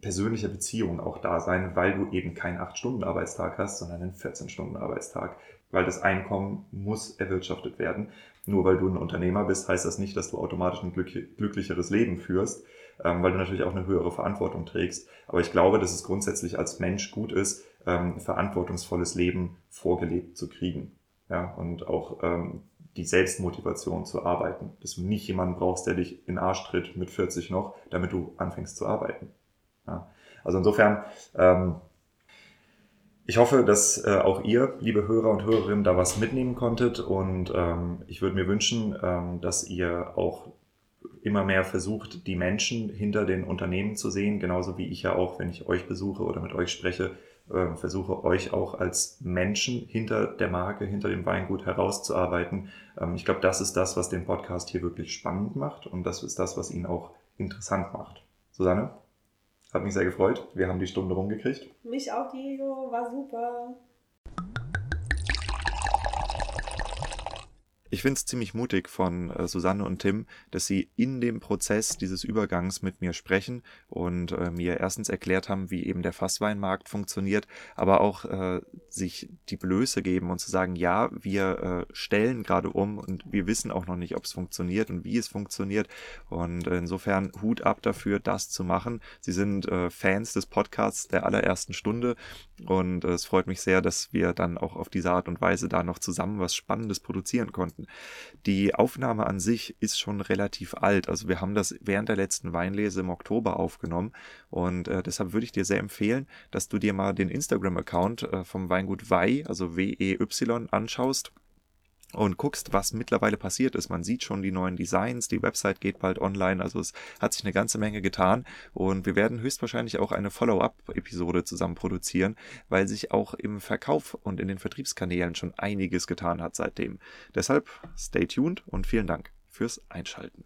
persönlicher Beziehung auch da sein, weil du eben keinen 8-Stunden-Arbeitstag hast, sondern einen 14-Stunden-Arbeitstag. Weil das Einkommen muss erwirtschaftet werden. Nur weil du ein Unternehmer bist, heißt das nicht, dass du automatisch ein glücklicheres Leben führst, ähm, weil du natürlich auch eine höhere Verantwortung trägst. Aber ich glaube, dass es grundsätzlich als Mensch gut ist, ähm, verantwortungsvolles Leben vorgelebt zu kriegen. Ja, und auch ähm, die Selbstmotivation zu arbeiten. Dass du nicht jemanden brauchst, der dich in Arsch tritt mit 40 noch, damit du anfängst zu arbeiten. Ja. Also insofern, ähm, ich hoffe, dass äh, auch ihr, liebe Hörer und Hörerinnen, da was mitnehmen konntet und ähm, ich würde mir wünschen, ähm, dass ihr auch immer mehr versucht, die Menschen hinter den Unternehmen zu sehen, genauso wie ich ja auch, wenn ich euch besuche oder mit euch spreche, äh, versuche euch auch als Menschen hinter der Marke, hinter dem Weingut herauszuarbeiten. Ähm, ich glaube, das ist das, was den Podcast hier wirklich spannend macht und das ist das, was ihn auch interessant macht. Susanne? Hat mich sehr gefreut. Wir haben die Stunde rumgekriegt. Mich auch, Diego. War super. Ich finde es ziemlich mutig von äh, Susanne und Tim, dass sie in dem Prozess dieses Übergangs mit mir sprechen und äh, mir erstens erklärt haben, wie eben der Fassweinmarkt funktioniert, aber auch äh, sich die Blöße geben und zu sagen, ja, wir äh, stellen gerade um und wir wissen auch noch nicht, ob es funktioniert und wie es funktioniert. Und insofern Hut ab dafür, das zu machen. Sie sind äh, Fans des Podcasts der allerersten Stunde und äh, es freut mich sehr, dass wir dann auch auf diese Art und Weise da noch zusammen was Spannendes produzieren konnten. Die Aufnahme an sich ist schon relativ alt. Also wir haben das während der letzten Weinlese im Oktober aufgenommen. Und äh, deshalb würde ich dir sehr empfehlen, dass du dir mal den Instagram-Account äh, vom Weingut Wei, also W-E-Y, anschaust und guckst, was mittlerweile passiert ist. Man sieht schon die neuen Designs, die Website geht bald online, also es hat sich eine ganze Menge getan und wir werden höchstwahrscheinlich auch eine Follow-up-Episode zusammen produzieren, weil sich auch im Verkauf und in den Vertriebskanälen schon einiges getan hat seitdem. Deshalb stay tuned und vielen Dank fürs Einschalten.